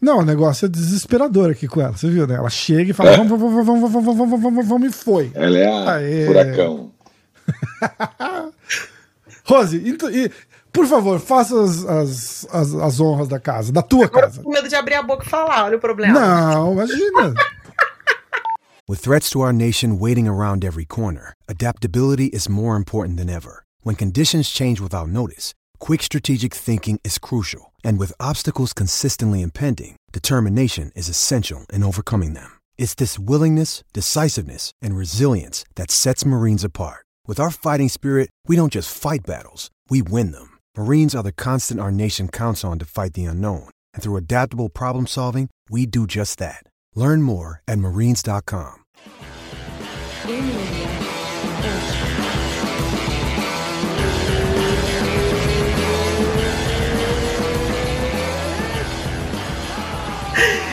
Não, o negócio é desesperador aqui com ela, você viu, né? Ela chega e fala, vamos, vamos, vamos, vamos, vamos, vamos, vamos, vamos, e foi. Ela é a Aê. furacão. Rose, então, e, por favor, faça as, as, as, as honras da casa, da tua Agora eu casa. tô com medo de abrir a boca e falar, olha o problema. Não, imagina. With threats to our nation waiting around every corner, adaptability is more important than ever. When conditions change without notice, quick strategic thinking is crucial. And with obstacles consistently impending, determination is essential in overcoming them. It's this willingness, decisiveness, and resilience that sets Marines apart. With our fighting spirit, we don't just fight battles, we win them. Marines are the constant our nation counts on to fight the unknown. And through adaptable problem solving, we do just that. Learn more at marines.com.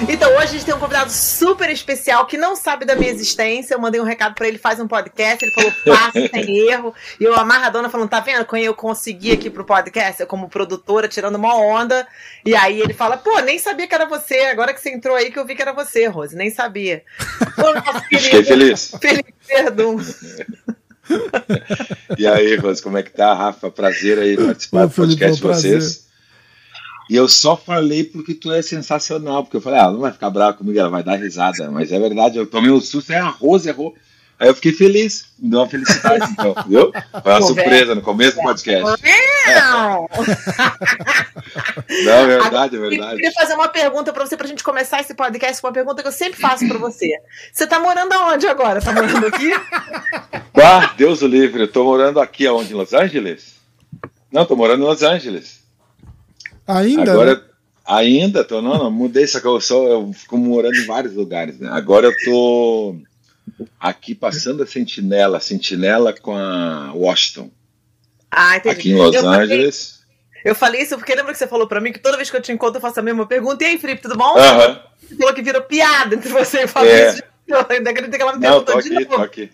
Então hoje a gente tem um convidado super especial que não sabe da minha existência. Eu mandei um recado pra ele, faz um podcast. Ele falou, faça, sem erro. E eu amarradona falando, tá vendo? Quando eu consegui aqui pro podcast, eu como produtora, tirando uma onda. E aí ele fala, pô, nem sabia que era você. Agora que você entrou aí que eu vi que era você, Rose. Nem sabia. Pô, nosso Fiquei feliz. Felipe Verdun. E aí, Rose, como é que tá, Rafa? Prazer aí participar Ô, do podcast de Felipão, prazer. E eu só falei porque tu é sensacional, porque eu falei, ah, ela não vai ficar brava comigo, ela vai dar risada. Mas é verdade, eu tomei um susto, é a Rose errou. Aí eu fiquei feliz, me deu uma felicidade, então, viu? Foi uma Pô, surpresa no começo do podcast. Não! Não, é verdade, é Eu verdade. queria fazer uma pergunta pra você, pra gente começar esse podcast, uma pergunta que eu sempre faço pra você. Você tá morando aonde agora? Tá morando aqui? Ah, Deus o livre, eu tô morando aqui aonde? Em Los Angeles? Não, tô morando em Los Angeles. Ainda, Agora, né? ainda tô, não, não, mudei, só que eu sou, eu fico morando em vários lugares, né? Agora eu tô aqui passando a sentinela, sentinela com a Washington, Ah, entendi. aqui em Los eu falei- Angeles. eu falei isso porque lembra que você falou pra mim que toda vez que eu te encontro eu faço a mesma pergunta. E aí, Felipe, tudo bom? Aham. Você falou que virou piada entre você e o É. Fabrício. Eu ainda acredito que ela me Não, tô perguntou de aqui, tô novo. aqui.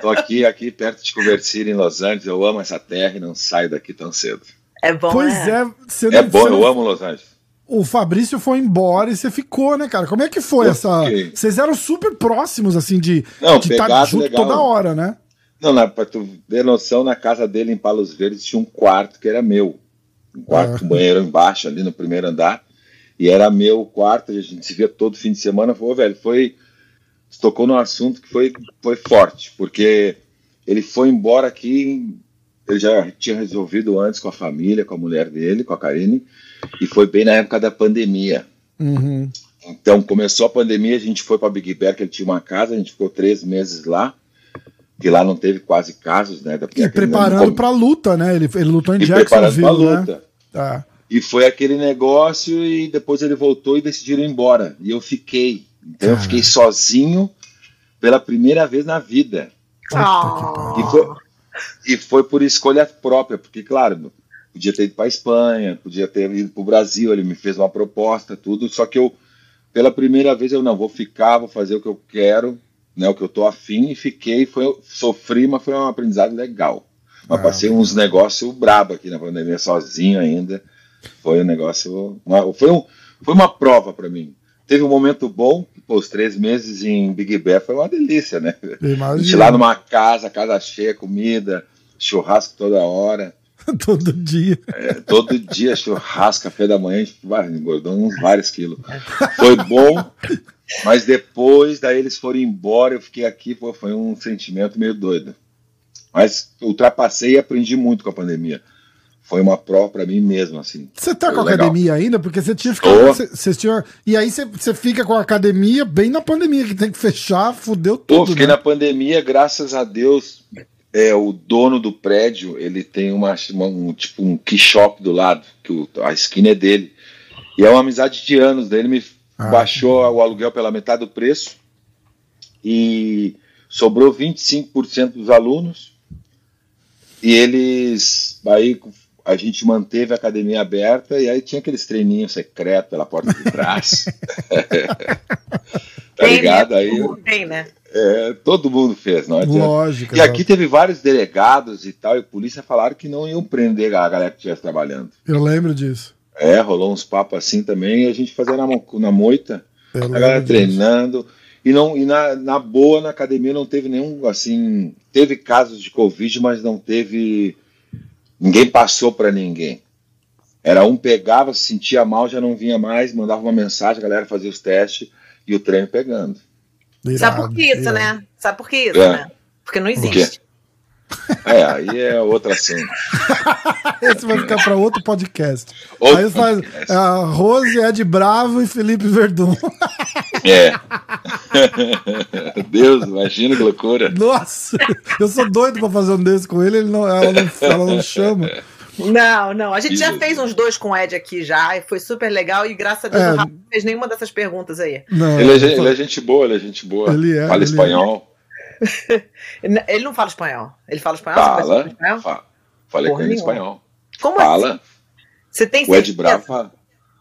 Tô aqui, aqui perto de Cuversir, em Los Angeles. Eu amo essa terra e não saio daqui tão cedo. É bom, Pois né? é, você É não- bom, você eu não- amo Los Angeles. O Fabrício foi embora e você ficou, né, cara? Como é que foi Eu essa. fiquei. Vocês eram super próximos, assim, de Não, de estar pegado junto legal. toda hora, né? Não, não, pra tu ter noção, na casa dele em Palos Verdes tinha um quarto que era meu. Um quarto Ah. com banheiro embaixo, ali no primeiro andar. E era meu quarto, a gente se via todo fim de semana. Falou, velho, foi. Você tocou num assunto que foi, foi forte, porque ele foi embora aqui. Ele já tinha resolvido antes com a família, com a mulher dele, com a Karine, e foi bem na época da pandemia. Uhum. Então começou a pandemia, a gente foi para Big Bear, que ele tinha uma casa, a gente ficou três meses lá, que lá não teve quase casos, né? E preparando não- pra luta, né? Ele, ele lutou em e preparando Jacksonville, né? luta. Tá. E foi aquele negócio e depois ele voltou e decidiram ir embora. E eu fiquei. Então eu fiquei sozinho pela primeira vez na vida. Ah. E foi, e foi por escolha própria, porque, claro, podia ter ido para Espanha, podia ter ido para o Brasil, ele me fez uma proposta, tudo, só que eu, pela primeira vez, eu não vou ficar, vou fazer o que eu quero, né, o que eu tô afim, e fiquei, foi, sofri, mas foi um aprendizado legal. Mas Ah. passei uns negócios brabo aqui na pandemia, sozinho ainda. Foi um negócio. uma- foi, um, foi uma prova para mim. Teve um momento bom, pô, os três meses em Big Bear foi uma delícia, né? Eu A gente lá numa casa, casa cheia, comida, churrasco toda hora. Todo dia. É, todo dia churrasco, café da manhã, a gente engordou uns vários quilos. Foi bom, mas depois daí eles foram embora, eu fiquei aqui, pô, foi um sentimento meio doido. Mas ultrapassei e aprendi muito com a pandemia. Foi uma prova para mim mesmo, assim. Você tá Foi com a academia ainda? Porque você tinha ficado. Você, você tinha, e aí você, fica com a academia bem na pandemia, que tem que fechar, fudeu Pô, tudo. fiquei né? na pandemia, graças a Deus, é, o dono do prédio, ele tem uma, uma- um tipo um key shop do lado, que o- a esquina é dele. E é uma amizade de anos dele, me Ah, baixou o aluguel pela metade do preço e sobrou 25% dos alunos. E eles aí a gente manteve a academia aberta e aí tinha aqueles treininhos secretos pela porta de trás. tá Tem, ligado? né? Aí Tem, né? é, todo mundo fez, não adianta. Lógico. E aqui teve vários delegados e tal, e polícia falaram que não iam prender a galera que estivesse trabalhando. Eu lembro disso. É, rolou uns papos assim também, e a gente fazia na, na moita, Eu a galera disso. treinando. E, não, e na, na boa, na academia, não teve nenhum, assim, teve casos de Covid, mas não teve. Ninguém passou para ninguém. Era um pegava, se sentia mal, já não vinha mais, mandava uma mensagem, a galera fazia os testes e o treino pegando. Sabe por Irado, que isso, irado. né? Sabe por que isso, É. né? Porque não existe. É, aí é outra assunto. Esse vai ficar para outro podcast. Outro Aí faz podcast. a Rose, Ed Bravo e Felipe Verdun. É. Deus, imagina que loucura. Nossa, eu sou doido pra fazer um desse com ele, ele não, ela, não, ela não chama. Não, não. A gente já fez uns dois com o Ed aqui já, e foi super legal, e graças a Deus É. o Rafa não fez nenhuma dessas perguntas aí. Não, Ele é, ele é gente boa, ele é gente boa. Ele é, Fala ele é. Ele não fala espanhol. Ele fala espanhol? Fala. espanhol? Fa- Falei Porra com ele em nenhuma. espanhol. Como assim? Fala. Você tem O Ed fala.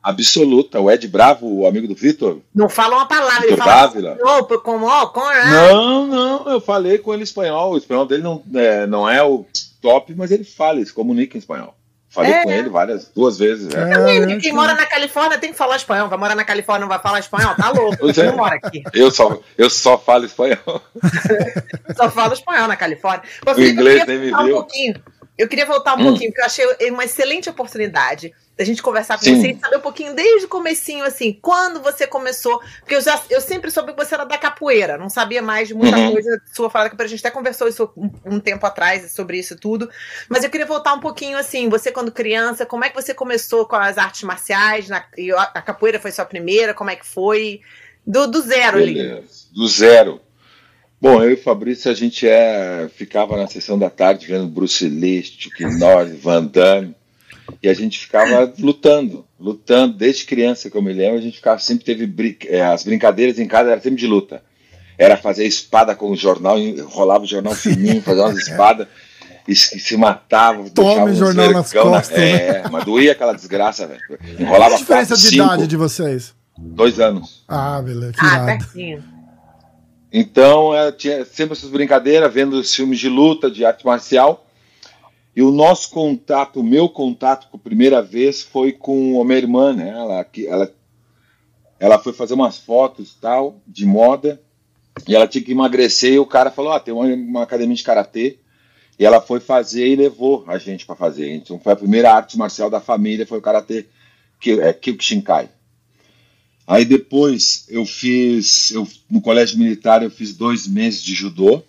Absoluta. O Ed Bravo, o amigo do Vitor. Não fala uma palavra, ele Vitor Dávila. "Opa, como, ó, com, ah". Não, não, eu falei com ele espanhol. O espanhol dele não é, não é o top, mas ele fala, ele se comunica em espanhol. Falei É. com ele várias, duas vezes. É. É, Quem mora na Califórnia tem que falar espanhol. Vai morar na Califórnia não vai falar espanhol? Tá louco. Você é. não mora aqui. Eu, só, eu só falo espanhol. Só fala espanhol na Califórnia. Ô, O inglês eu nem me voltar um viu. pouquinho. Eu queria voltar um Hum. pouquinho, porque eu achei uma excelente oportunidade da gente conversar com Sim. você e saber um pouquinho desde o comecinho, assim, quando você começou. Porque eu, já, eu sempre soube que você era da capoeira, não sabia mais de muita Uhum. coisa sua fala da capoeira. A gente até conversou isso um, um tempo atrás sobre isso tudo. Mas eu queria voltar um pouquinho, assim, você quando criança, como é que você começou com as artes marciais? Na, e a, a capoeira foi sua primeira? Como é que foi? Do, do zero ali. Beleza. Do zero. Bom, eu e o Fabrício, a gente é, ficava na sessão da tarde vendo Bruce Lee, Chuck Norris, Van Damme, e a gente ficava lutando, lutando, desde criança que eu me lembro, a gente ficava, sempre teve, brin- é, as brincadeiras em casa era sempre de luta. Era fazer espada com o jornal, enrolava o jornal fininho, fazia umas espadas, e se, se matava, Tome jornal nas costas, né? É, mas doía aquela desgraça, velho. Qual Enrolava a diferença quatro, de cinco, idade de vocês? dois anos. Ah, beleza, que Ah, pertinho. Então, é, tinha sempre essas brincadeiras, vendo os filmes de luta, de arte marcial. E o nosso contato, o meu contato com a primeira vez foi com a minha irmã, né? Ela, ela, ela foi fazer umas fotos tal, de moda, e ela tinha que emagrecer, e o cara falou, ah, tem uma, uma academia de karatê, e ela foi fazer e levou a gente para fazer. Então, foi a primeira arte marcial da família, foi o karatê, que é Kyokushinkai. Aí depois eu fiz, eu, no colégio militar eu fiz dois meses de judô.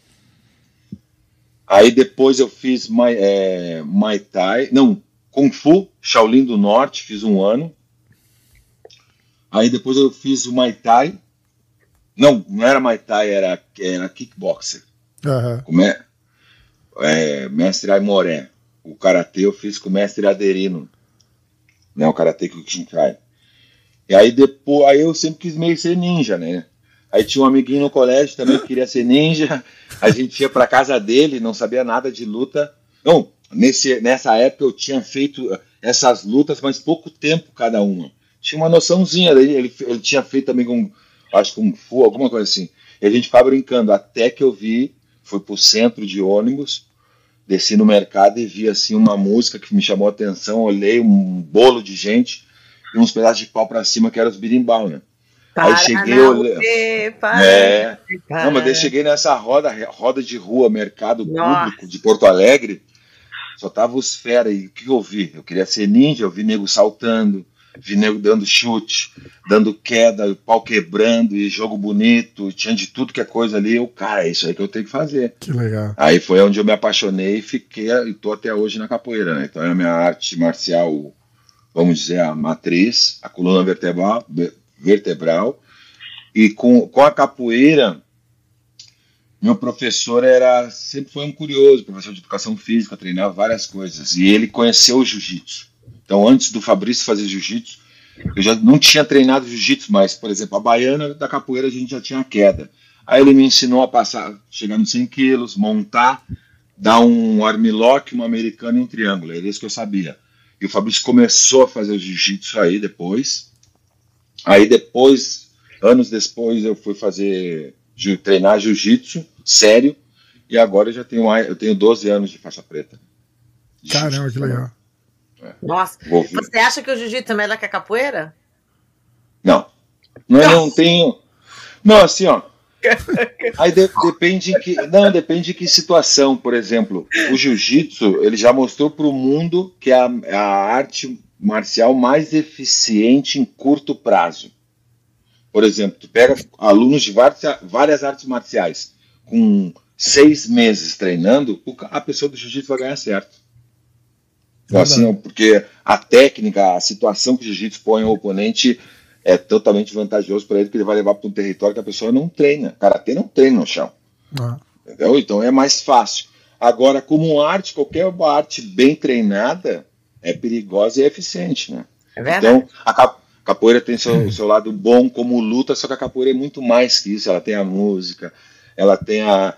Aí depois eu fiz Mai, é, Thai, não, Kung Fu, Shaolin do Norte, fiz um ano. Aí depois eu fiz o Muay Thai. Não, não era Muay Thai, era, era kickboxer. Aham. Como é? É, mestre Aimoré. O karatê eu fiz com o mestre Aderino. Né, o karatê Kyokushinkai. E aí depois, aí eu sempre quis meio ser ninja, né? Aí tinha um amiguinho no colégio também que queria ser ninja. A gente ia pra casa dele, não sabia nada de luta. Não, nesse, nessa época eu tinha feito essas lutas, mas pouco tempo cada uma. Tinha uma noçãozinha, daí ele, ele tinha feito também com, acho que um fu, alguma coisa assim. E a gente ficava brincando, até que eu vi, fui pro centro de ônibus, desci no mercado e vi assim uma música que me chamou a atenção, olhei um bolo de gente e uns pedaços de pau pra cima que eram os birimbau, né? Aí cheguei, não olhei- para É, ficar. não, mas daí cheguei nessa roda, roda de rua, mercado Nossa. público de Porto Alegre, só tava os fera, e o que eu vi? Eu queria ser ninja, eu vi nego saltando, vi nego dando chute, dando queda, pau quebrando, e jogo bonito, tinha de tudo que é coisa ali, eu, cara, é isso aí que eu tenho que fazer. Que legal. Aí foi onde eu me apaixonei e fiquei, e tô até hoje na capoeira, né? Então é a minha arte marcial, vamos dizer, a matriz, a coluna vertebral, ve- vertebral. E com, com a capoeira, meu professor era sempre foi um curioso, professor de educação física, treinava várias coisas. E ele conheceu o jiu-jitsu. Então, antes do Fabrício fazer jiu-jitsu, eu já não tinha treinado jiu-jitsu, mas, por exemplo, a baiana da capoeira a gente já tinha queda. Aí ele me ensinou a passar, chegar nos 100 quilos, montar, dar um armlock, um americano e um triângulo. Era isso que eu sabia. E o Fabrício começou a fazer o jiu-jitsu aí depois. Aí depois, anos depois, eu fui fazer, treinar jiu-jitsu, sério. E agora eu já tenho, eu tenho 12 anos de faixa preta. De Caramba, que legal. Nossa. Vou- Você acha que o jiu-jitsu é melhor que a capoeira? Não. Não, eu não tenho. Não, assim, ó. Aí de- depende que. Não, depende de que situação. Por exemplo, o jiu-jitsu, ele já mostrou para o mundo que é a, é a arte marcial mais eficiente em curto prazo. Por exemplo, tu pega alunos de várias, várias artes marciais com seis meses treinando, a pessoa do jiu-jitsu vai ganhar certo. Então, assim, porque a técnica, a situação que o jiu-jitsu põe o oponente é totalmente vantajoso para ele, porque ele vai levar para um território que a pessoa não treina. Karatê não treina no chão. Ah, Entendeu? Então é mais fácil. Agora, como arte, qualquer arte bem treinada é perigosa e eficiente, né? É verdade. Então, a cap- capoeira tem seu, seu lado bom como luta, só que a capoeira é muito mais que isso. Ela tem a música, ela tem a,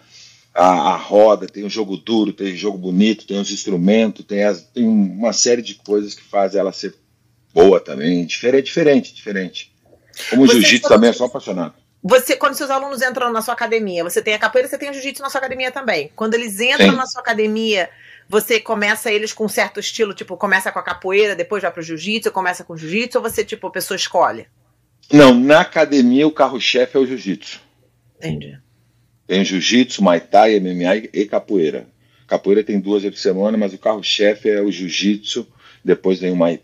a, a roda, tem o jogo duro, tem o jogo bonito, tem os instrumentos, tem, as, tem uma série de coisas que fazem ela ser boa também. Diferente, diferente, diferente. Como jiu-jitsu também, eu sou apaixonado. Você, quando seus alunos entram na sua academia, você tem a capoeira, você tem o jiu-jitsu na sua academia também. Quando eles entram Sim. na sua academia, você começa eles com um certo estilo, tipo, começa com a capoeira, depois vai pro jiu-jitsu, começa com o jiu-jitsu, ou você, tipo, a pessoa escolhe? Não, na academia o carro-chefe é o jiu-jitsu. Entendi. Tem jiu-jitsu, muay thai, MMA e capoeira. Capoeira tem duas vezes por semana, mas o carro-chefe é o jiu-jitsu, depois vem o muay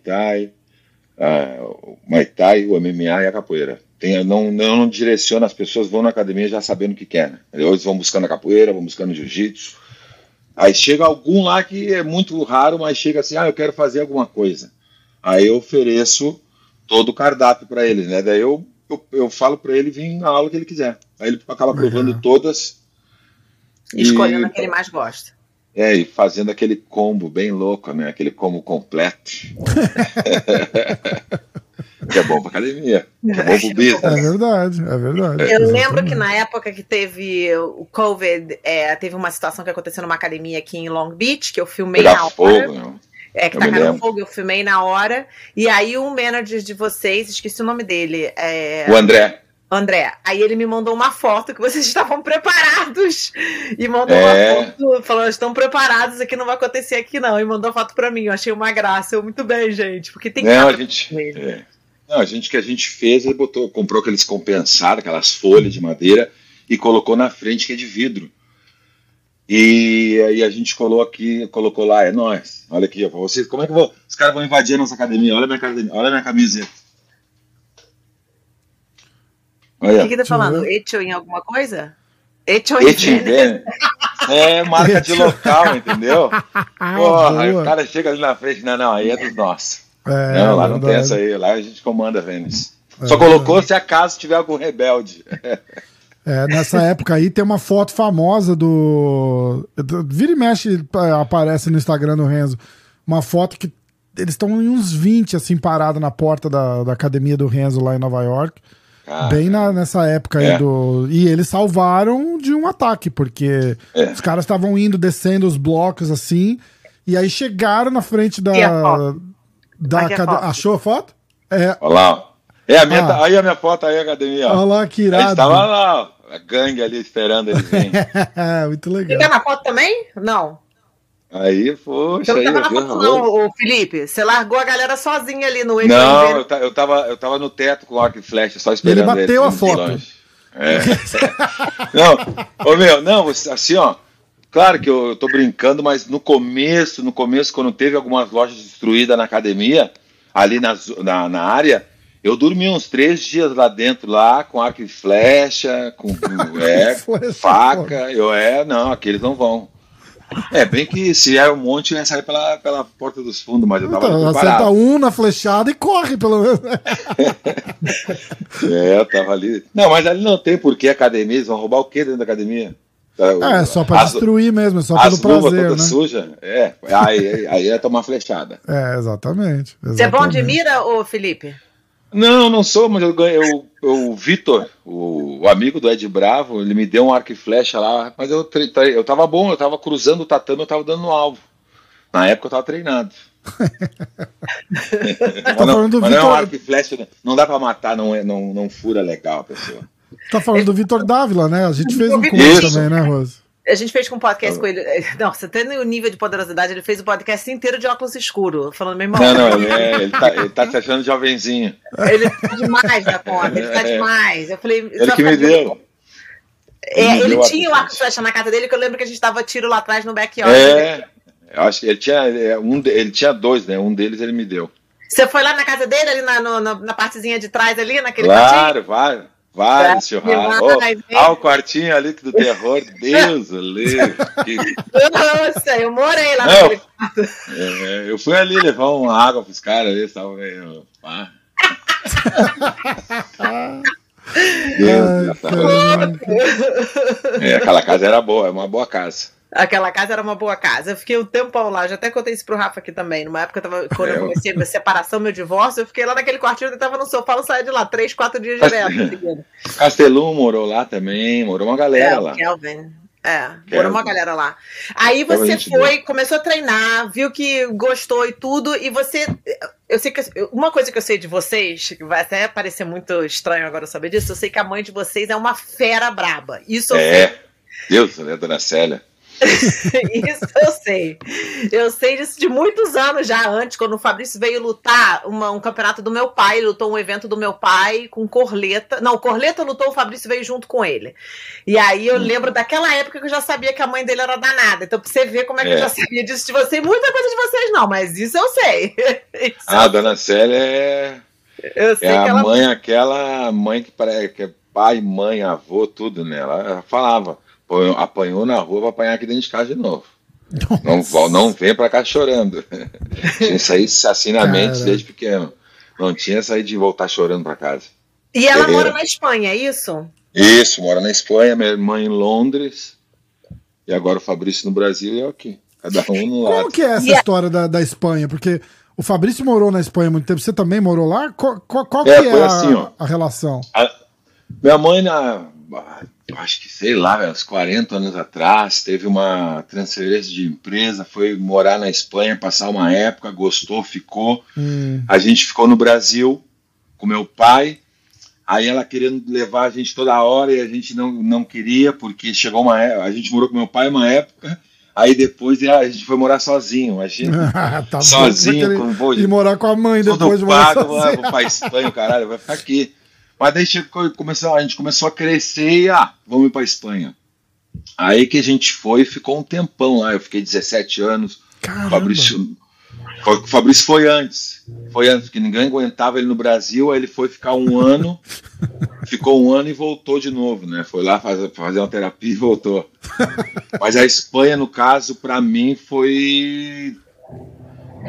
ah, o muay thai, o MMA e a capoeira. Tem, eu não, não direciono, as pessoas vão na academia já sabendo o que quer. Né? Eles vão buscando a capoeira, vão buscando o jiu-jitsu. Aí chega algum lá que é muito raro, mas chega assim, ah, eu quero fazer alguma coisa. Aí eu ofereço todo o cardápio para ele, né? Daí eu, eu, eu falo para ele vir na aula que ele quiser. Aí ele acaba provando Legal. todas Escolhendo E- a que ele mais gosta. É, e fazendo aquele combo bem louco, né? Aquele combo completo. que é bom pra academia. Que é bom pro É business. verdade, é verdade. Eu lembro Exatamente. que na época que teve o Covid, é, teve uma situação que aconteceu numa academia aqui em Long Beach, que eu filmei na Pegar hora. fogo, né? É, que Eu tacaram lembro. fogo, eu filmei na hora. E aí o manager de vocês, esqueci o nome dele, é, O André. André. Aí ele me mandou uma foto que vocês estavam preparados. E mandou É. uma foto, falou, estão preparados, aqui não vai acontecer aqui não. E mandou a foto pra mim, eu achei uma graça. Eu, muito bem, gente, porque tem Não, a gente. é. Não, a gente que a gente fez, ele botou, comprou aqueles compensados, aquelas folhas de madeira, e colocou na frente que é de vidro. E aí a gente colocou aqui, colocou lá, é nós. Olha aqui, ó, vocês, como é que vou? Os caras vão invadir a nossa academia. Olha a minha, academia, olha minha camiseta. O que, que tá falando? Etio em alguma coisa? Etio em Etimvene. É marca de local, entendeu? Ah, Porra, boa. o cara chega ali na frente, não, não, aí é dos nossos. É, não, lá não tem essa aí, lá a gente comanda Vênus. É Só colocou se acaso tiver algum rebelde. É, nessa época aí tem uma foto famosa do. Vira e mexe aparece no Instagram do Renzo. Uma foto que eles estão em uns 20, assim, parados na porta da, da academia do Renzo lá em Nova York. Cara, Bem na- nessa época aí É. do. E eles salvaram de um ataque, porque É. os caras estavam indo, descendo os blocos assim. E aí chegaram na frente da. A da Aqui a. Achou a foto? É. Olha lá, ó. É a minha, Ah. aí a minha foto aí, a academia, Olha lá que Aí irado. estava lá, ó, a gangue ali esperando ele vir. Muito Você legal. tá na foto também? Não. Aí, poxa, Você aí, não tava na viu? foto, não, ô, Felipe. Você largou a galera sozinha ali no Etio Não, eu, ta- eu, tava, eu tava no teto com arco e flecha, só Ele esperando bateu a vindo de foto. É. não, ô meu, não, assim, ó. Claro que eu, eu tô brincando, mas no começo, no começo, quando teve algumas lojas destruídas na academia, ali na, na, na área, eu dormi uns três dias lá dentro, lá, com arco e flecha, com, com- é, faca, eu é, não, aqueles não vão. É, bem que se é um monte, eu ia sair pela, pela porta dos fundos, mas eu tava Então, preparado. acerta um na flechada e corre, pelo menos. É, eu tava ali. Não, mas ali não tem porquê academia. Eles vão roubar o quê dentro da academia? É, só pra As- destruir mesmo, é só As pelo prazer, todas né? sujas. É, aí, aí, aí é tomar flechada. É, exatamente. Você é bom de exatamente. mira, ô Felipe? Não, não sou, mas eu ganhei. Eu, eu- o Vitor, o, o amigo do Ed Bravo, ele me deu um arco e flecha lá, mas eu, eu tava bom, eu tava cruzando o tatame, eu tava dando no alvo. Na época eu tava treinado. mas não, falando do mas não é um Vitor- arco e flecha, não dá pra matar, não, é, não, não fura legal a pessoa. Tá falando do Vitor Dávila, né? A gente fez um Isso. curso também, né, Rose? A gente fez com um podcast com ele. Nossa, até no nível de poderosidade, ele fez o podcast inteiro de óculos escuro, falando mesmo. Não, não, ele, é, ele, tá, ele tá se achando jovenzinho. Ele tá demais da conta, ele tá É. demais. Eu falei. Ele que me deu. É, Ele me ele deu tinha o arco e flecha na casa dele, que eu lembro que a gente dava tiro lá atrás no backyard. É, eu acho que ele tinha, um, ele tinha dois, né? Um deles ele me deu. Você foi lá na casa dele, ali na, no- na, na partezinha de trás, ali, naquele? Claro, vários, vários É, churrascos. demais, Oh, ah, o quartinho ali do terror, Deus livre. Que- Nossa, eu morei lá Não. naquele quarto. é, eu fui ali levar uma água pros caras, eles estavam meio. pá. Deus, Deus, tá. É, aquela casa era boa, é uma boa casa. Aquela casa era uma boa casa. Eu fiquei um tempão lá, já até contei isso pro Rafa aqui também. Numa época, eu tava, quando É, eu comecei a minha separação, meu divórcio, eu fiquei lá naquele quartinho, eu tava no sofá, não saía de lá, três, quatro dias direto. seguindo. Castelum morou lá também, morou uma galera É, lá. Kelvin. É, morou uma galera lá. Aí Tava você foi, começou a treinar, viu que gostou e tudo, e você. Eu sei que. Uma coisa que eu sei de vocês, que vai até parecer muito estranho agora eu saber disso, eu sei que a mãe de vocês é uma fera braba. Isso eu sei. É, Deus, né, dona Célia? Isso eu sei. Eu sei disso de muitos anos já antes, quando o Fabrício veio lutar uma- um campeonato do meu pai, ele lutou um evento do meu pai com Corleta. Não, Corleta lutou, o Fabrício veio junto com ele. E aí eu lembro daquela época que eu já sabia que a mãe dele era danada. Então, pra você ver como é que eu É. já sabia disso de você, muita coisa de vocês não, mas isso eu sei. Isso Ah, a dona Célia é, eu sei é a ela. mãe, aquela mãe que, parece, que é pai, mãe, avô, tudo, né? Ela falava, "Pô, apanhou na rua, vai apanhar aqui dentro de casa de novo. Não, não vem pra cá chorando. Tinha isso aí assim na mente Cara. desde pequeno. Não tinha aí de voltar chorando pra casa. E ela Guerreira. mora na Espanha, é isso? Isso, mora na Espanha, minha irmã em Londres. E agora o Fabrício no Brasil e eu aqui. Cada um no Como lado. que é essa E a- história da, da Espanha? Porque o Fabrício morou na Espanha há muito tempo, você também morou lá? Qual, qual, qual É, que é a, assim, ó. a relação? A- minha mãe, na, acho que sei lá, velho, uns 40 anos atrás, teve uma transferência de empresa, foi morar na Espanha, passar uma época, gostou, ficou. Hum, A gente ficou no Brasil com meu pai. Aí ela querendo levar a gente toda hora e a gente não, não queria, porque chegou uma época, a gente morou com meu pai uma época, aí depois a gente foi morar sozinho, imagina. tá Sozinho, querer com de- E morar com a mãe depois de morar pago, sozinho. vou pra Espanha, caralho, vai ficar aqui. Mas daí chegou, começou, a gente começou a crescer e, ah, vamos ir pra Espanha. Aí que a gente foi e ficou um tempão lá, eu fiquei 17 anos, Caramba. Fabrício, o Fabrício foi antes, foi antes, porque ninguém aguentava ele no Brasil, aí ele foi ficar um ano, ficou um ano e voltou de novo, né? Foi lá fazer, fazer uma terapia e voltou. Mas a Espanha, no caso, pra mim foi.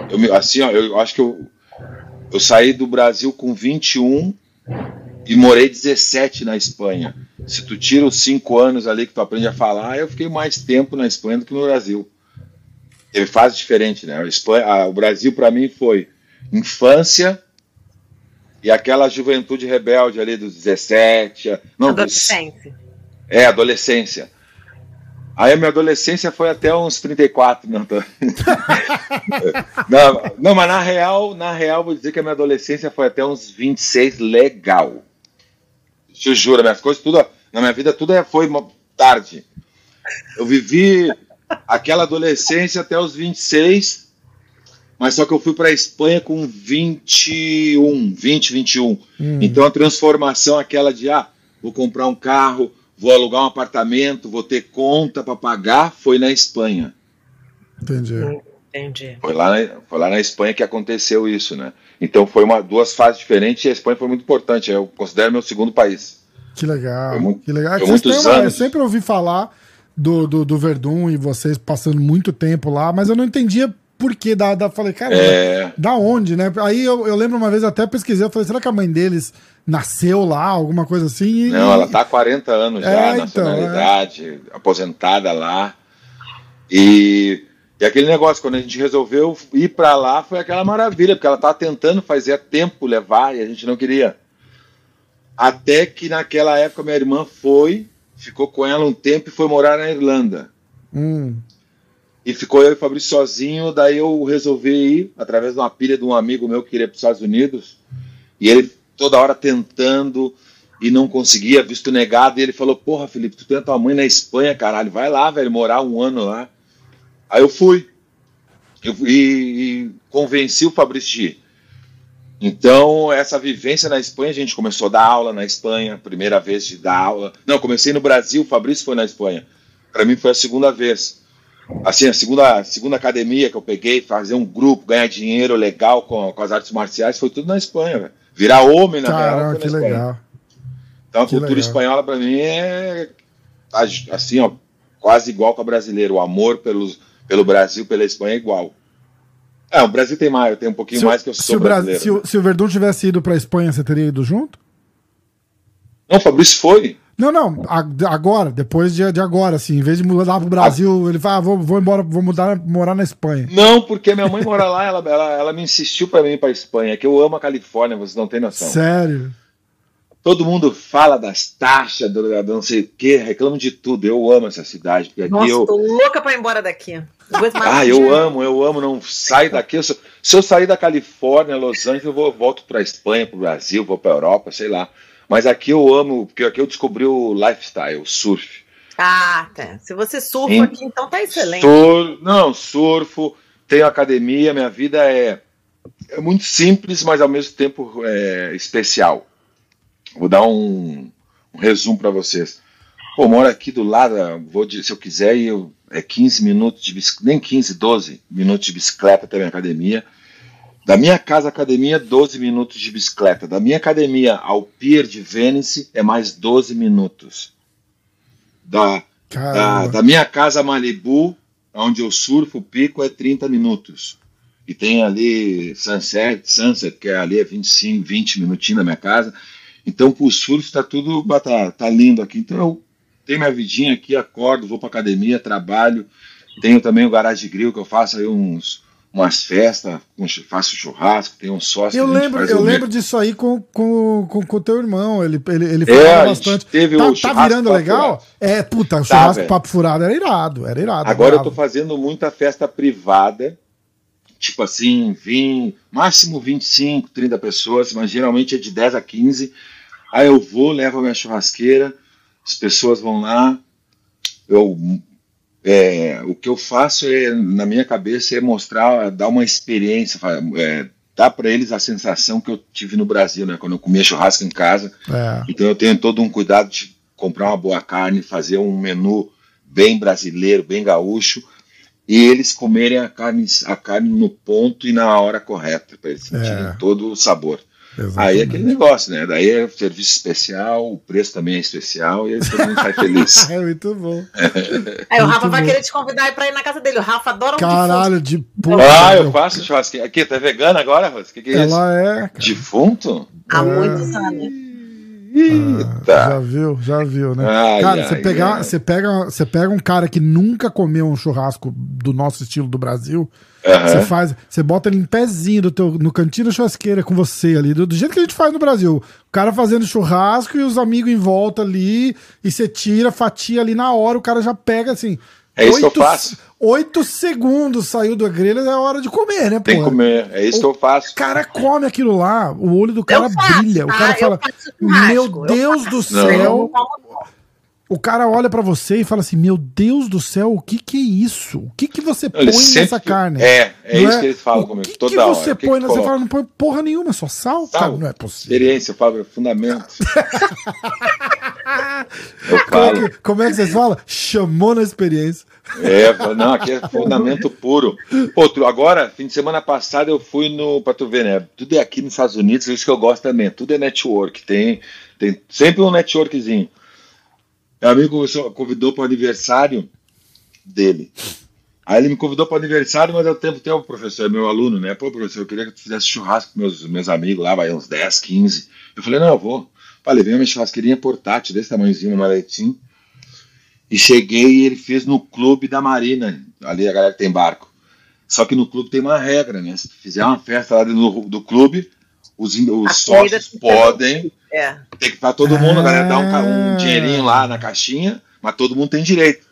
Eu, assim, ó, eu acho que eu, eu saí do Brasil com 21 e morei 17 na Espanha. Se tu tira os 5 anos ali que tu aprende a falar, eu fiquei mais tempo na Espanha do que no Brasil. Teve fase diferente, né? A Espanha, a- o Brasil para mim foi infância e aquela juventude rebelde ali dos 17, a- não, dos, Adolescente. é, adolescência. Aí a minha adolescência foi até uns 34, não, tô... não, não, mas na real, na real, vou dizer que a minha adolescência foi até uns 26 legal. Te juro, minhas coisas, tudo, na minha vida, tudo é- foi tarde. Eu vivi aquela adolescência até os 26, mas só que eu fui para a Espanha com 21, 20, 21. Hum. Então a transformação aquela de ah, vou comprar um carro, vou alugar um apartamento, vou ter conta para pagar, foi na Espanha. Entendi. Entendi. Foi lá, na, foi lá na Espanha que aconteceu isso, né? Então foi uma, duas fases diferentes e a Espanha foi muito importante. Eu considero meu segundo país. Que legal. Foi muito- que legal. É foi muitos têm uma- Eu anos. sempre ouvi falar do, do, do Verdun e vocês passando muito tempo lá, mas eu não entendia por que. Da, da, falei, cara, É, da onde, né? Aí eu, eu lembro uma vez, até pesquisei, eu falei, será que a mãe deles nasceu lá, alguma coisa assim? E- não, ela tá há 40 anos já, É, então, nacionalidade, aposentada lá. E, e aquele negócio, quando a gente resolveu ir para lá, foi aquela maravilha, porque ela tava tentando fazer tempo levar e a gente não queria. Até que naquela época minha irmã foi, ficou com ela um tempo e foi morar na Irlanda. Hum, E ficou eu e o Fabrício sozinho, daí eu resolvi ir, através de uma pilha de um amigo meu que queria para os Estados Unidos, e ele toda hora tentando, e não conseguia, visto negado, e ele falou, porra, Felipe, tu tem a tua mãe na Espanha, caralho, vai lá, velho, morar um ano lá. Aí eu fui. Eu, e, e convenci o Fabrício de. Então, essa vivência na Espanha, a gente começou a dar aula na Espanha, primeira vez de dar aula. Não, comecei no Brasil, o Fabrício foi na Espanha. Para mim foi a segunda vez. Assim, a segunda, segunda academia que eu peguei, fazer um grupo, ganhar dinheiro legal com, com as artes marciais, foi tudo na Espanha, véio. Virar homem na Caramba, real, que legal. Então a Que cultura legal. espanhola para mim é assim, ó, quase igual com a brasileira. O amor pelos, pelo Brasil, pela Espanha é igual. É, o Brasil tem mais, eu tenho um pouquinho Se, o- mais que eu se sou o Bra- brasileiro. se o, se o Verdun tivesse ido pra Espanha, você teria ido junto? Não, o Fabrício foi. Não, não, a- agora, depois de, de agora, assim, em vez de mudar pro Brasil, ele fala, ah, vou, vou embora, vou mudar, morar na Espanha. Não, porque minha mãe mora lá, ela, ela, ela me insistiu para mim ir para Espanha, que eu amo a Califórnia, vocês não têm noção. Sério? Todo mundo fala das taxas, do, do não sei o quê, reclama de tudo. Eu amo essa cidade, porque aqui Nossa, eu. tô louca pra ir embora daqui. Ah, eu amo, eu amo, não saio daqui. Eu sou- se eu sair da Califórnia, Los Angeles, eu vou, volto para Espanha, para o Brasil, vou para Europa, sei lá. Mas aqui eu amo, porque aqui eu descobri o lifestyle, o surf. Ah, tá. Se você surfa Sim. aqui, então tá excelente. Sur, não, surfo, tenho academia, minha vida é, é muito simples, mas ao mesmo tempo é, especial. Vou dar um, um resumo para vocês. Pô, moro aqui do lado, vou de- se eu quiser, eu, é 15 minutos de bicicleta, nem 15, 12 minutos de bicicleta até a minha academia. Da minha casa à academia, 12 minutos de bicicleta. Da minha academia ao Pier de Venice é mais 12 minutos. Da, da, da minha casa a Malibu, onde eu surfo, o pico é 30 minutos. E tem ali Sunset, Sunset que é ali é 25, 20 minutinhos da minha casa. Então, pro surf tá tudo, tá, tá lindo aqui. Então, eu tenho minha vidinha aqui, acordo, vou pra academia, trabalho. Tenho também o Garage Grill, que eu faço aí uns, umas festas, faço churrasco, tenho um sócio Eu lembro, eu um- lembro disso aí com, com, com, com o teu irmão. Ele, ele, ele É, falava bastante. teve tá, o tá virando legal? furado. É, puta, o churrasco velho. papo furado era irado, era irado. Agora eu tô fazendo muita festa privada, tipo assim, 20, máximo 25, 30 pessoas, mas geralmente é de 10 a 15. Aí eu vou, levo a minha churrasqueira, as pessoas vão lá, eu é, o que eu faço é, na minha cabeça é mostrar, dar uma experiência, é, dar para eles a sensação que eu tive no Brasil, né, quando eu comia churrasco em casa. É. Então eu tenho todo um cuidado de comprar uma boa carne, fazer um menu bem brasileiro, bem gaúcho, e eles comerem a carne, a carne no ponto e na hora correta, para eles sentirem É. todo o sabor. Exatamente. Aí é aquele negócio, né? Daí é serviço especial, o preço também é especial, e aí todo mundo sai feliz. É muito bom. Aí o Muito Rafa vai bom. querer te convidar pra ir na casa dele. O Rafa adora um Caralho, de puta. Ah, eu faço churrasquinho. Aqui, tá vegana agora, Rose? O que, que é isso? Ela é. cara. Defunto? Há É. muitos anos. Eita. Já viu, já viu, né? Ai, cara, ai, você, pegar, ai. você, pega, você pega um cara que nunca comeu um churrasco do nosso estilo do Brasil, Aham. você faz, você bota ele em pezinho do teu, no cantinho da churrasqueira com você ali, do, do jeito que a gente faz no Brasil. O cara fazendo churrasco e os amigos em volta ali, e você tira, fatia ali na hora, o cara já pega assim. É isso que eu oito- faço. Oito segundos saiu da grelha, é hora de comer, né, Tem que pô? comer. É isso que eu faço. O cara come aquilo lá, o olho do cara faço, brilha. O tá? cara Eu fala: Meu eu Deus do céu. O cara olha pra você e fala assim: Meu Deus do céu, o que que é isso? O que que você põe sempre- nessa carne? É, é Não isso que eles falam o comigo que toda que hora. você O que põe? que você fala, não põe porra nenhuma, só sal? Sal. Cara, não é possível. Experiência, falo, é fundamento. eu Como é, falo. que, como é que vocês falam? Chamou na experiência. É, não, aqui é fundamento puro. Tu- agora, fim de semana passado eu fui no, pra tu ver, né? Tudo é aqui nos Estados Unidos, isso que eu gosto também. Tudo é network, tem, tem sempre um networkzinho. Meu amigo convidou para o aniversário dele. Aí ele me convidou para o aniversário, mas ao tempo tem o professor, é meu aluno, né? Pô, professor, eu queria que tu fizesse churrasco com meus, meus amigos lá, vai uns 10, 15. Eu falei, não, eu vou. Falei, vem uma churrasqueirinha portátil, desse tamanhozinho, uma maletinha. E cheguei e ele fez no clube da Marina, ali a galera que tem barco. Só que no clube tem uma regra, né? Se tu fizer uma festa lá dentro do, do clube, os, os sócios podem, É. tem que para todo mundo, a galera dá um, ca- Ah. um dinheirinho lá na caixinha, mas todo mundo tem direito.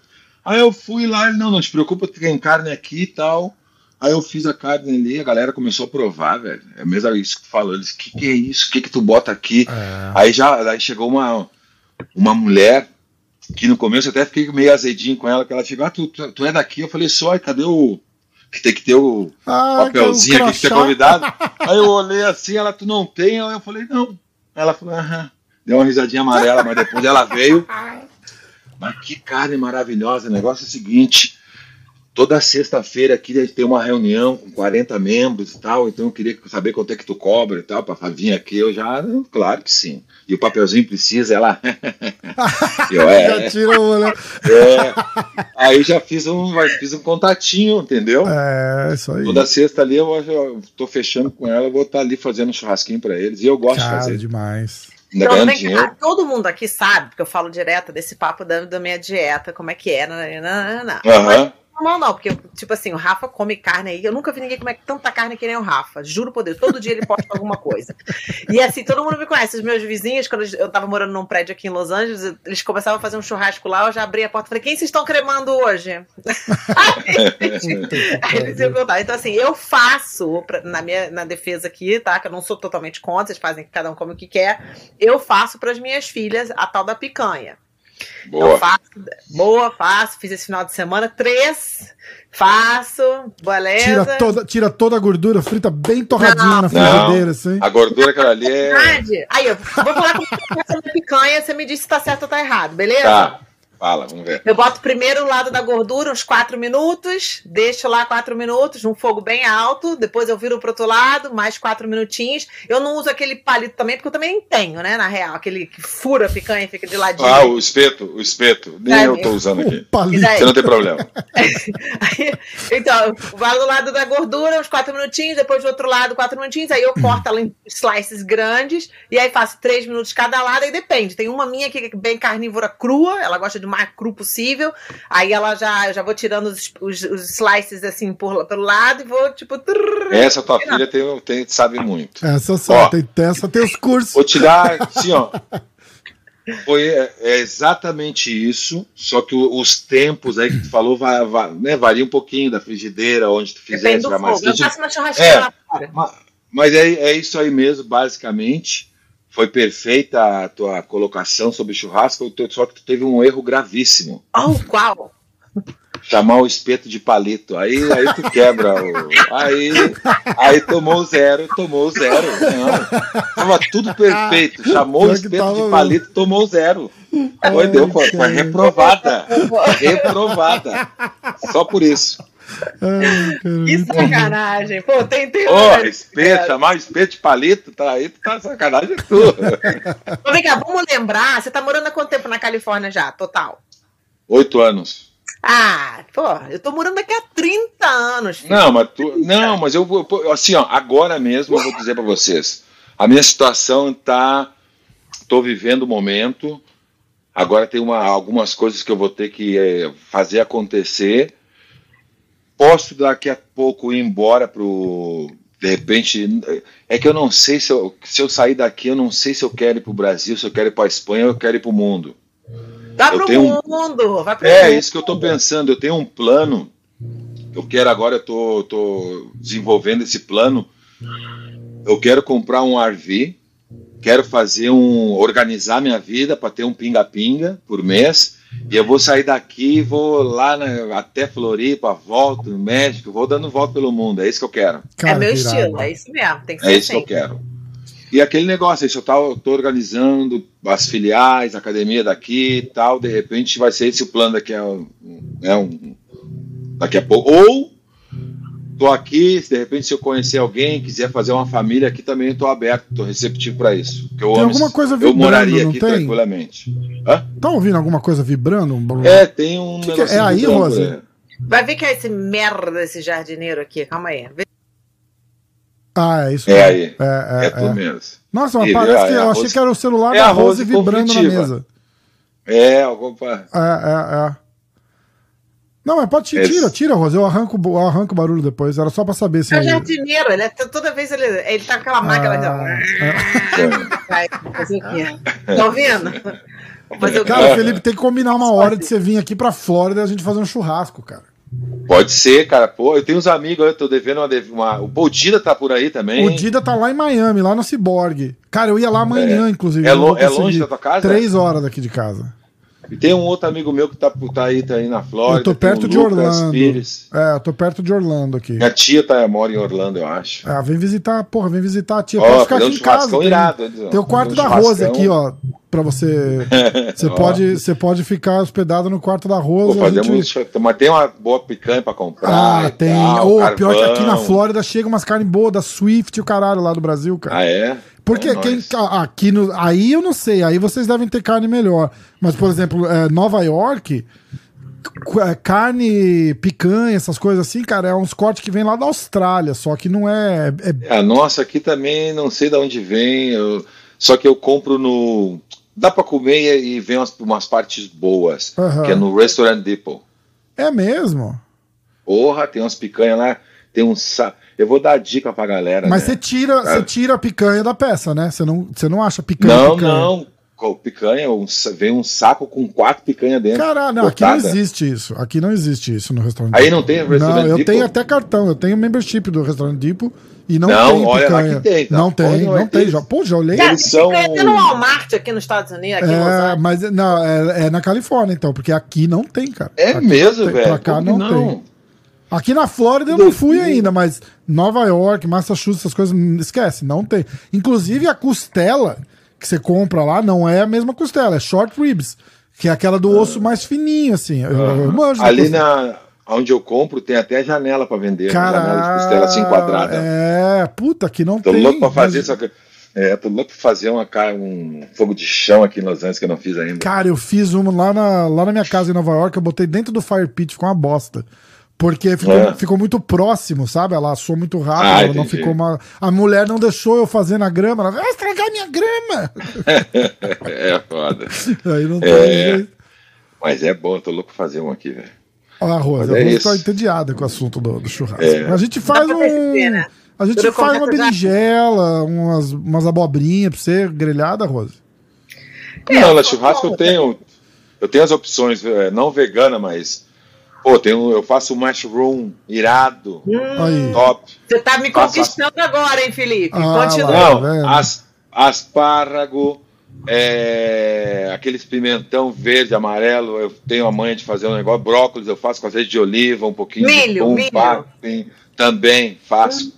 Aí eu fui lá, ele, não, não te preocupa, tem carne aqui e tal. Aí eu fiz a carne ali, a galera começou a provar, velho. É mesmo isso que falou. Eles, que que é isso? O que que tu bota aqui? É. Aí já aí chegou uma, uma mulher que no começo eu até fiquei meio azedinho com ela, que ela chegou, ah, tu, tu, tu é daqui? Eu falei, só, cadê o. Que tem que ter o Ah, papelzinho aqui que você é convidado. Aí eu olhei assim, ela, tu não tem? Aí eu falei, não. Ela falou, aham. Deu uma risadinha amarela, mas depois ela veio. Mas que carne maravilhosa. O negócio é o seguinte: toda sexta-feira aqui a gente tem uma reunião com 40 membros e tal. Então eu queria saber quanto é que tu cobra e tal, para vir aqui. Eu já, claro que sim. E o papelzinho precisa, ela. eu, é, Já tira o olho. é. Aí já fiz um, fiz um contatinho, entendeu? É, isso aí. Toda sexta ali eu, eu tô fechando com ela, eu vou estar ali fazendo um churrasquinho pra eles. E eu gosto de Cara, fazer. demais. Então, ganhando vem cá, dinheiro. todo mundo aqui sabe, porque eu falo direto desse papo da, da minha dieta, como é que é, nananana. Aham. Não, não, porque, tipo assim, o Rafa come carne aí. Eu nunca vi ninguém comer tanta carne que nem o Rafa. Juro por Deus. Todo dia ele posta alguma coisa. E assim, todo mundo me conhece. Os meus vizinhos, quando eu ttava morando num prédio aqui em Los Angeles, eles começavam a fazer um churrasco lá. Eu já abri a porta e falei: quem vocês estão cremando hoje? Aí eles iam perguntar. Então, assim, eu faço, pra- na minha na defesa aqui, tá? Que eu não sou totalmente contra, vocês fazem que cada um come o que quer. Eu faço para as minhas filhas a tal da picanha. Boa. faço, boa, faço. Fiz esse final de semana três. Faço, beleza. Tira toda, tira toda a gordura, frita bem torradinha na frigideira, assim. A gordura que ela ali é. Verdade. Aí, eu vou falar com você picanha, você me diz se tá certo ou tá errado, beleza? Tá. Fala, vamos ver. Eu boto primeiro o lado da gordura, uns 4 minutos, deixo lá 4 minutos, num fogo bem alto, depois eu viro pro outro lado, mais 4 minutinhos. Eu não uso aquele palito também, porque eu também nem tenho, né, na real, aquele que fura a picanha e fica de ladinho. Ah, o espeto, o espeto. Nem É eu mesmo. tô usando aqui. Palito. daí? Você não tem problema. Aí, então, vai do lado da gordura, uns 4 minutinhos, depois do outro lado, 4 minutinhos, aí eu corto ela em slices grandes, e aí faço 3 minutos cada lado, aí depende. Tem uma minha que é bem carnívora crua, ela gosta do mais cru possível, aí ela já, já vou tirando os, os, os slices assim por, pelo lado e vou, tipo. trrr. Essa tua filha tem, tem, sabe muito. Essa só, Ó. tem essa, tem os cursos. Vou te dar, assim, ó. Foi é, é exatamente isso, só que os tempos aí que tu falou vai, vai, né, varia um pouquinho da frigideira, onde tu do vai mais. Eu faço uma churrasqueira É. lá fora. Ma- Mas é, é isso aí mesmo, basicamente. Foi perfeita a tua colocação sobre churrasco, só que tu teve um erro gravíssimo. Oh, qual? Chamar o espeto de palito. Aí, aí tu quebra. O, aí, aí tomou zero, tomou zero. Não, tava tudo perfeito. Chamou o espeto de palito, tomou zero. Foi, deu, foi, foi reprovada. Reprovada. Só por isso. Ai, Que sacanagem. Pô, tem tempo. Ô, espeto, chamar o espeto de palito, tá aí, tu tá sacanagem tu. Então, Vem cá, vamos lembrar. Você tá morando há quanto tempo na Califórnia já, total? Oito anos. Ah, pô, eu tô morando aqui há 30 anos. filho. Não, mas tu, não, mas eu vou eu- assim, ó, agora mesmo eu vou dizer para vocês. A minha situação tá tô vivendo o momento. Agora tem uma, algumas coisas que eu vou ter que eh, fazer acontecer. Posso daqui a pouco ir embora pro de repente é que eu não sei se eu, se eu sair daqui, eu não sei se eu quero ir pro Brasil, se eu quero ir para Espanha, ou eu quero ir pro mundo. Vai eu pro tenho um- mundo, vai pro É, mundo. isso que eu tô pensando. Eu tenho um plano. Eu quero agora, eu tô, tô desenvolvendo esse plano. Eu quero comprar um RV. Quero fazer um. organizar minha vida para ter um pinga-pinga por mês. E eu vou sair daqui, vou lá na- até Floripa, volto no México, vou dando volta pelo mundo. É isso que eu quero. É Cara, meu que irado. estilo, é isso mesmo. Tem que ser É isso que assim. eu quero. E aquele negócio, isso eu tô organizando as filiais, a academia daqui e tal, de repente vai ser esse o plano daqui a, um- né, um, daqui a pouco. Ou tô aqui, se de repente se eu conhecer alguém, quiser fazer uma família aqui também, eu tô aberto, tô receptivo para isso. Porque eu Tem amo alguma coisa Eu vibrando, moraria não aqui tem? tranquilamente. Hã? Tá ouvindo alguma coisa vibrando? Um- É, tem um Que que é? É aí, vibrando, Rosa? é. Vai ver que é esse merda desse jardineiro aqui. Calma aí. Vê- Ah, é isso É mesmo. aí. É, É, é, tu é. mesmo. Nossa, mas Ele- parece é que eu achei Rose- que era o celular é da Rose Rose vibrando na mesa. É, algum pa- É, é, é. Não, mas pode tirar, tira, tira, Rose. Eu arranco, eu arranco o barulho depois. Era só pra saber se. É o jardineiro, ele é, toda vez ele, ele tá com aquela máquina. Ah? Tá ouvindo? Fazer? Cara, Felipe, tem que combinar uma hora de você vir aqui pra Flórida e a gente fazer um churrasco, cara. Pode ser, cara. Pô, eu tenho uns amigos, eu tô devendo uma. uma... O Pô, Dida tá por aí também. O Dida tá lá em Miami, lá no Cyborg. Cara, eu ia lá amanhã, É. inclusive. É lo- é longe da tua casa? Três horas daqui de casa. E tem um outro amigo meu que tá, tá aí, tá aí na Flórida. eu tô perto de Lucas Orlando. Pires. É, eu tô perto de Orlando aqui. Minha tia tá, mora em Orlando, eu acho. Ah, vem visitar, porra, vem visitar a tia. Ó, Pode ficar aqui um em casa. Tem, irado, tem o quarto da churrascão. aqui, ó. Pra você. Você pode, você pode ficar hospedado no quarto da Pô, Rose. a fazer gente- muito, mas tem uma boa picanha pra comprar. Ah, tem. tal, Ô, pior que aqui na. Flórida chega umas carnes boas da Swift e o caralho lá do Brasil, cara. Ah, é? Porque É quem, aqui no, aí eu não sei, aí vocês devem ter carne melhor. Mas, por exemplo, é, Nova York, é, carne, picanha, essas coisas assim, cara, é uns cortes que vem lá da Austrália, só que não é. é- A nossa aqui também, não sei de onde vem. eu- Só que eu compro no. Dá pra comer e vem umas, umas partes boas. Aham. Que é no Restaurant Depot. é mesmo. Porra, tem umas picanhas lá. Tem um sa... Eu vou dar a dica pra galera. Mas né? você tira, Cara. você tira a picanha da peça, né? Você não, você não acha picanha. Não, picanha. não. Picanha, um vem um saco com quatro picanhas dentro. Caralho, não, aqui não existe isso. Aqui não existe isso no restaurante. Aí não tem restaurant Não, eu tenho até cartão, eu tenho membership do restaurante Depot e não, Não, tem olha lá picanha. que tem, tá? Não tem, não vai tem. ter. Já, pô, já olhei. Cara, Eles tem são- picanha até no Walmart aqui nos Estados Unidos, aqui É, mas não, é, é na Califórnia então, porque aqui não tem, cara. É Aqui mesmo, não tem, velho. Pra cá Como não, que tem. Aqui na Flórida eu não fui ainda, mas Nova York, Massachusetts, essas coisas, esquece, não tem. Inclusive a costela que você compra lá não é a mesma costela, é short ribs, que é aquela do osso mais fininho, assim. Eu, eu manjo Ali na onde eu compro tem até janela pra vender. né? Cara, janela de costela assim quadrada. É, puta, que não Tô tem. louco pra fazer mas- é, tô louco pra fazer uma um fogo de chão aqui em Los Angeles que eu não fiz ainda. Cara, eu fiz uma lá na, lá na minha casa em Nova York, eu botei dentro do fire pit, ficou uma bosta. Porque ficou, É. ficou muito próximo, sabe? Ela assou muito rápido, Ah, ela não ficou uma. A mulher não deixou eu fazer na grama, ela vai estragar minha grama! é foda. Aí não tem É. jeito. Mas é bom, tô louco pra fazer um aqui, velho. Olha a Rosa, Mas a é tá entediada com o assunto do, do churrasco. É. A gente faz um. A gente Tudo faz uma berinjela, umas, umas abobrinhas pra você, grelhada, Rosa. É, não, na eu churrasco eu tenho. Eu tenho as opções, é, não vegana, mas. Pô, tenho, eu faço mushroom irado, Aí. top. Você tá me Faço conquistando agora, hein, Felipe? Ah, Continua. lá. Não, vendo? as, asparrago, é, aqueles pimentão verde, amarelo, eu tenho a manha de fazer um negócio, brócolis eu faço com azeite de oliva, um pouquinho Milho, de pum, milho. tem- também faço.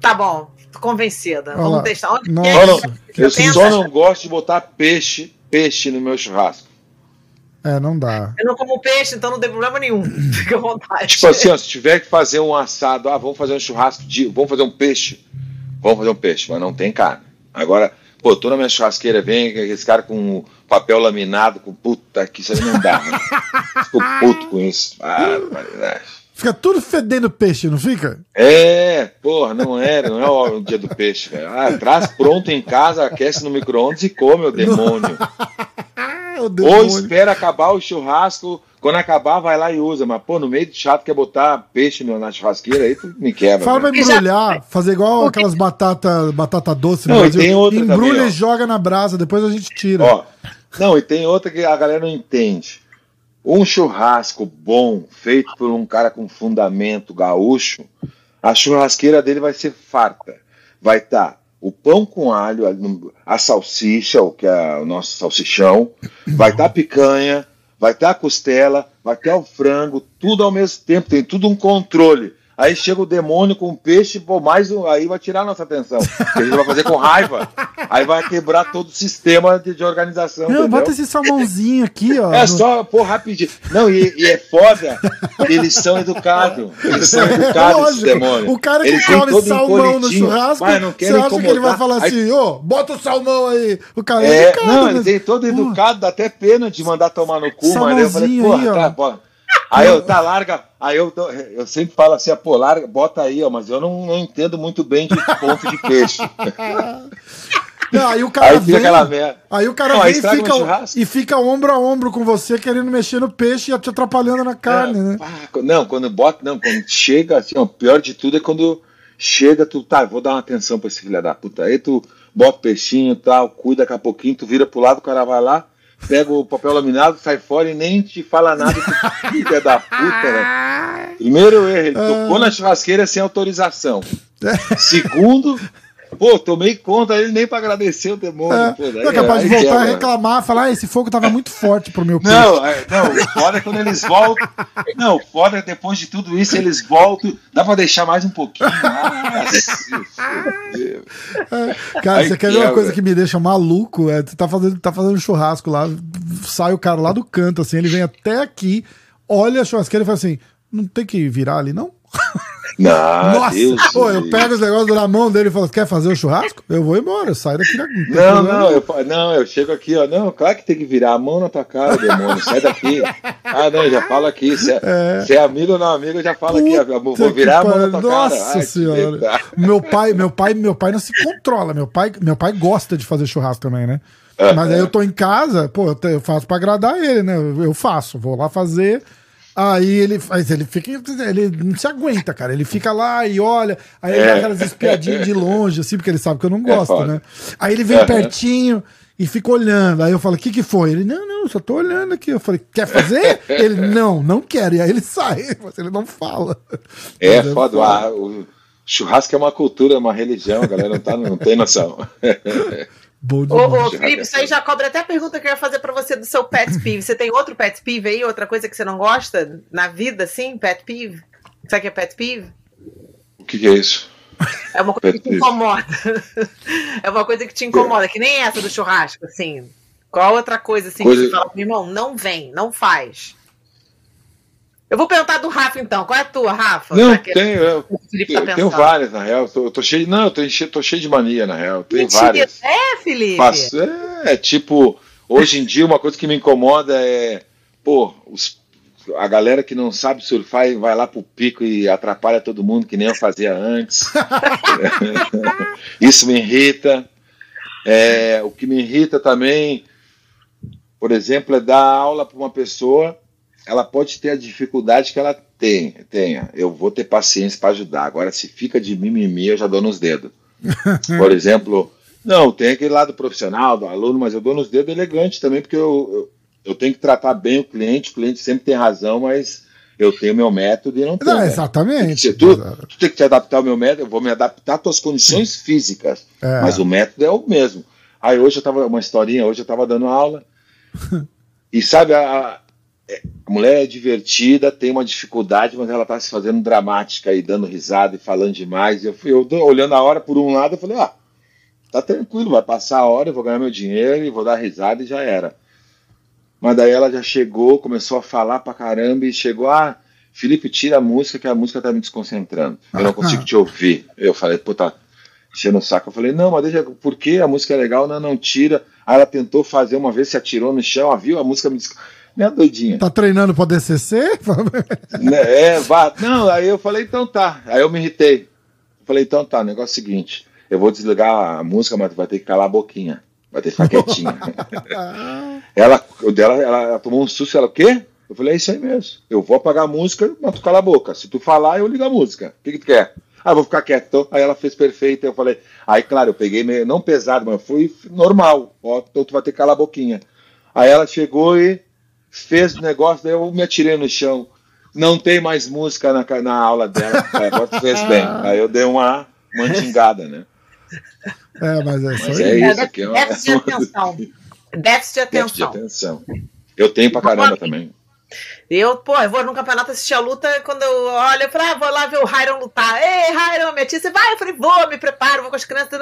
Tá bom, tô convencida. Olha Vamos lá. testar. Onde Nossa. é não- eu pensa? só não gosto de botar peixe, peixe no meu churrasco. É, não dá. Eu não como peixe, então não tem problema nenhum. Fica à vontade. Tipo assim, ó, se tiver que fazer um assado, ah, vamos fazer um churrasco de. Vamos fazer um peixe. Vamos fazer um peixe, mas não tem carne. Agora, pô, tô na minha churrasqueira, vem esse cara com papel laminado, com puta, que isso aí não dá, né? Fico puto com isso. Ah, barbaridade. Fica tudo fedendo peixe, não fica? é, porra, não era, não é o dia do peixe, velho. Ah, traz pronto em casa, aquece no micro-ondas e come, o demônio. Ou demônio. espera acabar o churrasco, quando acabar vai lá e usa. Mas, pô, no meio de chato quer botar peixe na churrasqueira, aí tu me quebra. Fala pra velho. embrulhar, fazer igual aquelas batata, batata doce no Não, e Brasil. tem outra Embrulha também, e joga na brasa, depois a gente tira. Ó, não, e tem outra que a galera não entende. Um churrasco bom, feito por um cara com fundamento gaúcho, a churrasqueira dele vai ser farta. Vai estar o pão com alho, a- a salsicha, o que é o nosso salsichão, vai estar a picanha, vai estar a costela, vai ter o frango, tudo ao mesmo tempo, tem tudo um controle. Aí chega o demônio com peixe, pô, mais um, aí vai tirar a nossa atenção. A gente vai fazer com raiva. Aí vai quebrar todo o sistema de, de organização. Não, entendeu? bota esse salmãozinho aqui, ó. É no- só, pô, rapidinho. Não, e, e é foda, eles são educados. Eles são educados, Lógico, demônios. o cara que Eles come um salmão no churrasco, Mas não você querem acha que ele vai incomodar. falar Aí- assim, ô, bota o salmão aí. O cara é, É, educado, não, mas- ele tem todo educado, dá até pena de mandar tomar no cu, mas eu falei, ó. tá, porra. Aí eu, tá, larga. Aí eu, tô- eu sempre falo assim, ah, pô, larga, bota aí, ó, mas eu não, não entendo muito bem de ponto de peixe. Não, aí o cara Aí vem, aí o cara Não, vem e fica, e fica ombro a ombro com você, querendo mexer no peixe e te atrapalhando na carne, né? Ah, Não, quando bota, não, quando chega, assim, ó, o pior de tudo é quando chega, tu, tá, vou dar uma atenção pra esse filho da puta. Aí tu bota o peixinho e tal, cuida daqui a pouquinho, tu vira pro lado, o cara vai lá, pega o papel laminado, sai fora e nem te fala nada, filha da puta, né? Primeiro erro, ele tocou na churrasqueira sem autorização. Segundo, Pô, tomei conta ele nem pra agradecer o demônio. É, pô, não é capaz de voltar e reclamar, falar, ah, esse fogo tava muito forte pro meu peixe. Não, é, não, foda é quando eles voltam. Não, foda é depois de tudo isso, eles voltam. Dá pra deixar mais um pouquinho. é, cara, você quer ver uma coisa que me deixa maluco? É, você tá fazendo, tá fazendo churrasco lá, sai o cara lá do canto, assim, ele vem até aqui, olha a churrasqueira e fala assim: não tem que virar ali, não? Não, Nossa, Deus pô, eu pego os negócios na mão dele e falo: quer fazer o churrasco? Eu vou embora, eu saio daqui. Não, não, eu, não, eu chego aqui, ó. Não, claro que tem que virar a mão na tua cara, demônio. Sai daqui. Ah, não, já fala aqui. Se é, é... Se é amigo ou não amigo, já fala aqui. Vou virar a mão na tua Nossa cara. Nossa senhora. Meu pai, meu pai, meu pai não se controla. Meu pai, meu pai gosta de fazer churrasco também, né? Mas aí eu tô em casa, pô, eu faço pra agradar ele, né? Eu faço, vou lá fazer. Aí ele faz, ele fica, ele não se aguenta, cara. Ele fica lá e olha, aí ele é. dá aquelas espiadinhas de longe, assim, porque ele sabe que eu não é gosto, é né? Aí ele vem pertinho e fica olhando. Aí eu falo, o que que foi? Ele, não, não, só tô olhando aqui. Eu falei, quer fazer? ele, não, não quero. E aí ele sai, mas ele não fala. É, mas é foda. Ah, o churrasco é uma cultura, é uma religião, a galera não, tá, não tem noção. Bom ô, ô, Felipe, isso aí já cobra até a pergunta que eu ia fazer para você do seu pet peeve. Você tem outro pet peeve aí? Outra coisa que você não gosta na vida, assim? Pet peeve? Sabe o que é pet peeve? O que, que é isso? É uma coisa pet que te incomoda. é uma coisa que te incomoda, que nem essa do churrasco, assim. Qual outra coisa assim coisa... que você fala, meu irmão, não vem, não faz? Eu vou perguntar do Rafa então. Qual é a tua, Rafa? Não, tenho. Eu, eu tá tenho várias, na real. Eu tô, tô cheio. Não, eu tô, cheio, tô cheio de mania, na real. Tem várias. É, Felipe? É, tipo, hoje em dia uma coisa que me incomoda é. Pô, os, a galera que não sabe surfar e vai lá pro pico e atrapalha todo mundo, que nem eu fazia antes. Isso me irrita. É, o que me irrita também, por exemplo, é dar aula para uma pessoa ela pode ter a dificuldade que ela tem, tenha. Eu vou ter paciência para ajudar. Agora, se fica de mimimi, eu já dou nos dedos. Por exemplo, não, tem aquele lado profissional do aluno, mas eu dou nos dedos elegante também, porque eu, eu, eu tenho que tratar bem o cliente. O cliente sempre tem razão, mas eu tenho meu método e não tenho. Não, exatamente. Tu, tu, tem que te adaptar ao meu método, eu vou me adaptar às tuas condições físicas, é. mas o método é o mesmo. Aí hoje eu tava, uma historinha, hoje eu estava dando aula, e sabe, a, a mulher é divertida, tem uma dificuldade, mas ela tá se fazendo dramática e dando risada e falando demais. Eu fui eu olhando a hora por um lado, eu falei, ah, tá tranquilo, vai passar a hora, eu vou ganhar meu dinheiro e vou dar risada e já era. Mas daí ela já chegou, começou a falar pra caramba e chegou, ah, Felipe, tira a música, que a música tá me desconcentrando. Eu não consigo te ouvir. Eu falei, puta, enchendo o saco. Eu falei, não, mas deixa, por que a música é legal? Não, não, tira. Aí ela tentou fazer uma vez, se atirou no chão, viu? A música me desconcentrou minha doidinha. Tá treinando pra DCC? Né, é, vá. Não, aí eu falei, então tá. Aí eu me irritei. Falei, então tá, negócio é o seguinte: eu vou desligar a música, mas vai ter que calar a boquinha. Vai ter que ficar quietinha. ela, dela, ela, ela, tomou um susto, ela, o quê? Eu falei, é isso aí mesmo. Eu vou apagar a música, mas tu cala a boca. Se tu falar, eu ligo a música. O que, que tu quer? Ah, vou ficar quieto. Então, aí ela fez perfeito. Eu falei, aí, claro, eu peguei meio, não pesado, mas fui normal. Ó, então tu vai ter que calar a boquinha. Aí ela chegou e fez o negócio, daí eu me atirei no chão. Não tem mais música na, na aula dela. Agora tu fez bem. Aí eu dei uma mandingada, né? É, mas é mas é isso. É, é uma... Déficit de atenção. Déficit de atenção. Eu tenho pra caramba também. Eu, pô, eu vou no campeonato assistir a luta, quando eu olho, eu falei, ah, vou lá ver o Hyron lutar. Ei, Hyron, minha tia, você vai? Eu falei, vou, me preparo, vou com as crianças.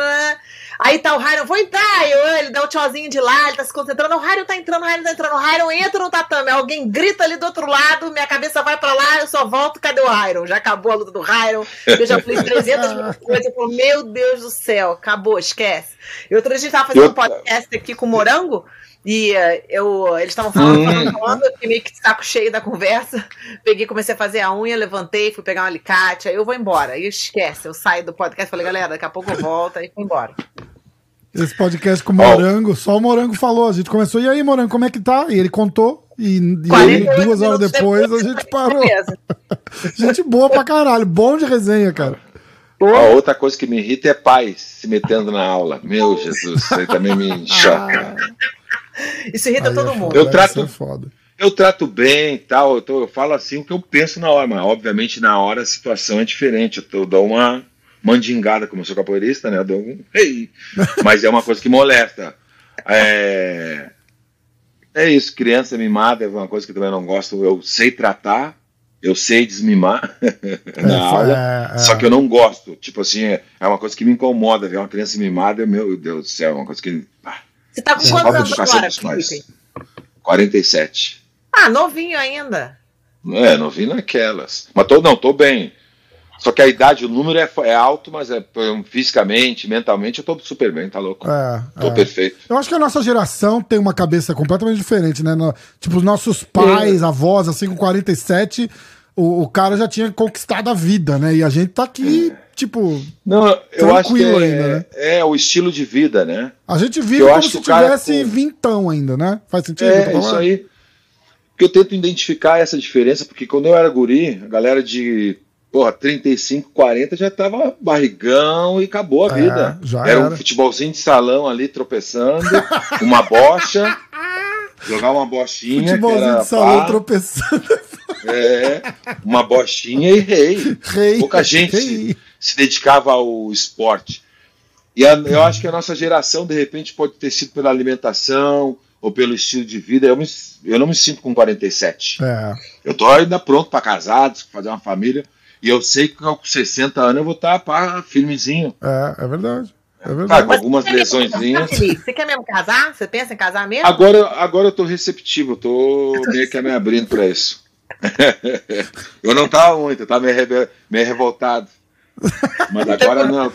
Aí tá o Hyron, vou entrar. Eu, ele dá um tchauzinho de lá, ele tá se concentrando. O Hyron tá entrando, o Hyron tá entrando. O Hyron entra no tatame. Alguém grita ali do outro lado, minha cabeça vai pra lá, eu só volto, cadê o Hyron? Já acabou a luta do Hyron. Eu já falei 300 mil coisas. Eu falo, meu Deus do céu, acabou, esquece. E outro dia a gente tava fazendo um podcast aqui com o Morango. E uh, eu, eles estavam falando, falando, falando, eu fiquei meio que de saco cheio da conversa. Peguei, comecei a fazer a unha, levantei, fui pegar um alicate, aí eu vou embora. Aí esquece, eu saio do podcast, falei, galera, daqui a pouco eu volto, aí fui embora. Esse podcast com o Morango, oh. só o Morango falou. A gente começou, e aí, Morango, como é que tá? E ele contou. E, e aí, duas horas depois, a gente parou. gente boa pra caralho, bom de resenha, cara. A outra coisa que me irrita é pai se metendo na aula. Meu Jesus, isso aí também me choca. Isso irrita Aí todo é mundo. foda, Eu trato- é foda. Eu trato bem e tal, eu, tô- eu falo assim o que eu penso na hora, mas obviamente na hora a situação é diferente. Eu, tô- eu dou uma mandingada, como eu sou capoeirista, né? Eu dou um ei. Mas é uma coisa que molesta. É, é isso, criança mimada é uma coisa que eu também não gosto. Eu sei tratar, eu sei desmimar na É, aula, é, é. só que eu não gosto. Tipo assim, é é uma coisa que me incomoda ver uma criança mimada, meu Deus do céu, é uma coisa que. ah, Você tá com Sim, quantos anos agora. Felipe? 47. Ah, novinho ainda. É, não vi naquelas. Mas tô, não, tô bem. Só que a idade, o número é, é alto, mas é, um, fisicamente, mentalmente, eu tô super bem, tá louco? É, tô é. perfeito. Eu acho que a nossa geração tem uma cabeça completamente diferente, né? No- tipo, os nossos pais, avós, assim, com 47, o, o cara já tinha conquistado a vida, né? E a gente tá aqui, tipo, Não, eu acho que é, ainda, né? é o estilo de vida, né? a gente vive Eu como acho se que o cara tivesse com- vintão ainda, né? Faz sentido? É, isso aí. Que eu tento identificar essa diferença, porque quando eu era guri, a galera de porra, 35, 40 já tava barrigão e acabou a É, vida. era, era. um futebolzinho de salão ali tropeçando, uma bocha, jogar uma bochinha. Futebolzinho era de salão pá, tropeçando. É, uma bochinha e rei. Rei. Pouca gente Rei. se, dedicava ao esporte. E a- eu acho que a nossa geração, de repente, pode ter sido pela alimentação ou pelo estilo de vida. Eu, me- eu não me sinto com 47. É. Eu tô ainda pronto para casar, fazer uma família. E eu sei que com 60 anos eu vou estar pá, firmezinho. É, é verdade. É Claro, verdade. com algumas Você quer lesõezinhas. casar? Você quer mesmo casar? Você pensa em casar mesmo? Agora, agora eu tô receptivo, eu tô meio que me abrindo para isso. eu não tava muito, eu tava meio, rebe- meio revoltado. Mas agora não.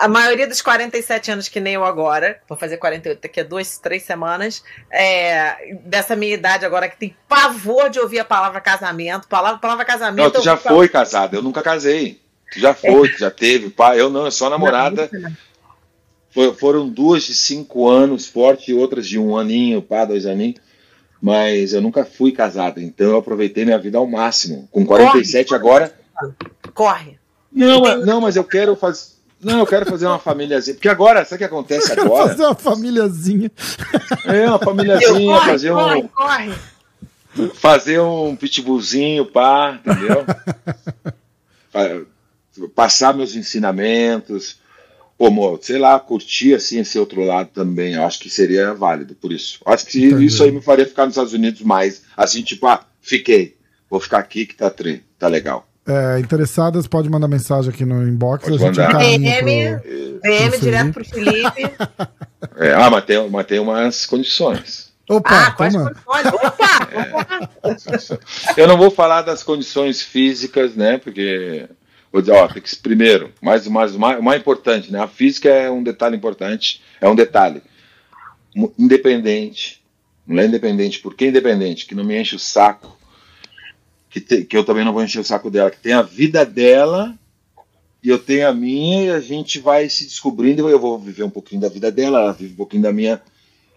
A maioria dos 47 anos, que nem eu agora, vou fazer 48 daqui a duas, três semanas, é, dessa minha idade agora, que tem pavor de ouvir a palavra casamento. Palavra, palavra casamento. Não, tu já foi casado, eu nunca casei. Tu já foi, tu já teve, pai. Eu não, eu só namorada. Foi- foram duas de cinco anos forte e outras de um aninho, pá, dois aninhos. Mas eu nunca fui casado, então eu aproveitei minha vida ao máximo. Com 47 agora. Corre. Não, mas- não, mas eu quero fazer. Não, eu quero fazer uma famíliazinha. Porque agora, sabe o que acontece Quero agora? fazer uma famíliazinha. É, uma Eu, famíliazinha, corre, fazer corre, um, corre. fazer um pitbullzinho, pá, entendeu? Passar meus ensinamentos. Pô, amor, sei lá, curtir assim esse outro lado também. Eu acho que seria válido por isso. Eu Acho que Entendi. isso aí me faria ficar nos Estados Unidos mais. Assim, tipo, ah, fiquei. Vou ficar aqui que tá, tre tá legal. É, interessadas, pode mandar mensagem aqui no inbox. Pode a gente mandar. DM. pro... DM Pro direto pro Felipe. É, ah, mas tem, mas tem umas condições. Opa, ah, quais condições? Opa! Eu não vou falar das condições físicas, né? Porque vou dizer, ó, tem que primeiro, mais, mais, mais, o mais importante, né? A física é um detalhe importante, é um detalhe independente, não é independente, por que independente? Que não me enche o saco, que, te- que eu também não vou encher o saco dela, que tem a vida dela e eu tenho a minha e a gente vai se descobrindo. Eu vou viver um pouquinho da vida dela, ela vive um pouquinho da minha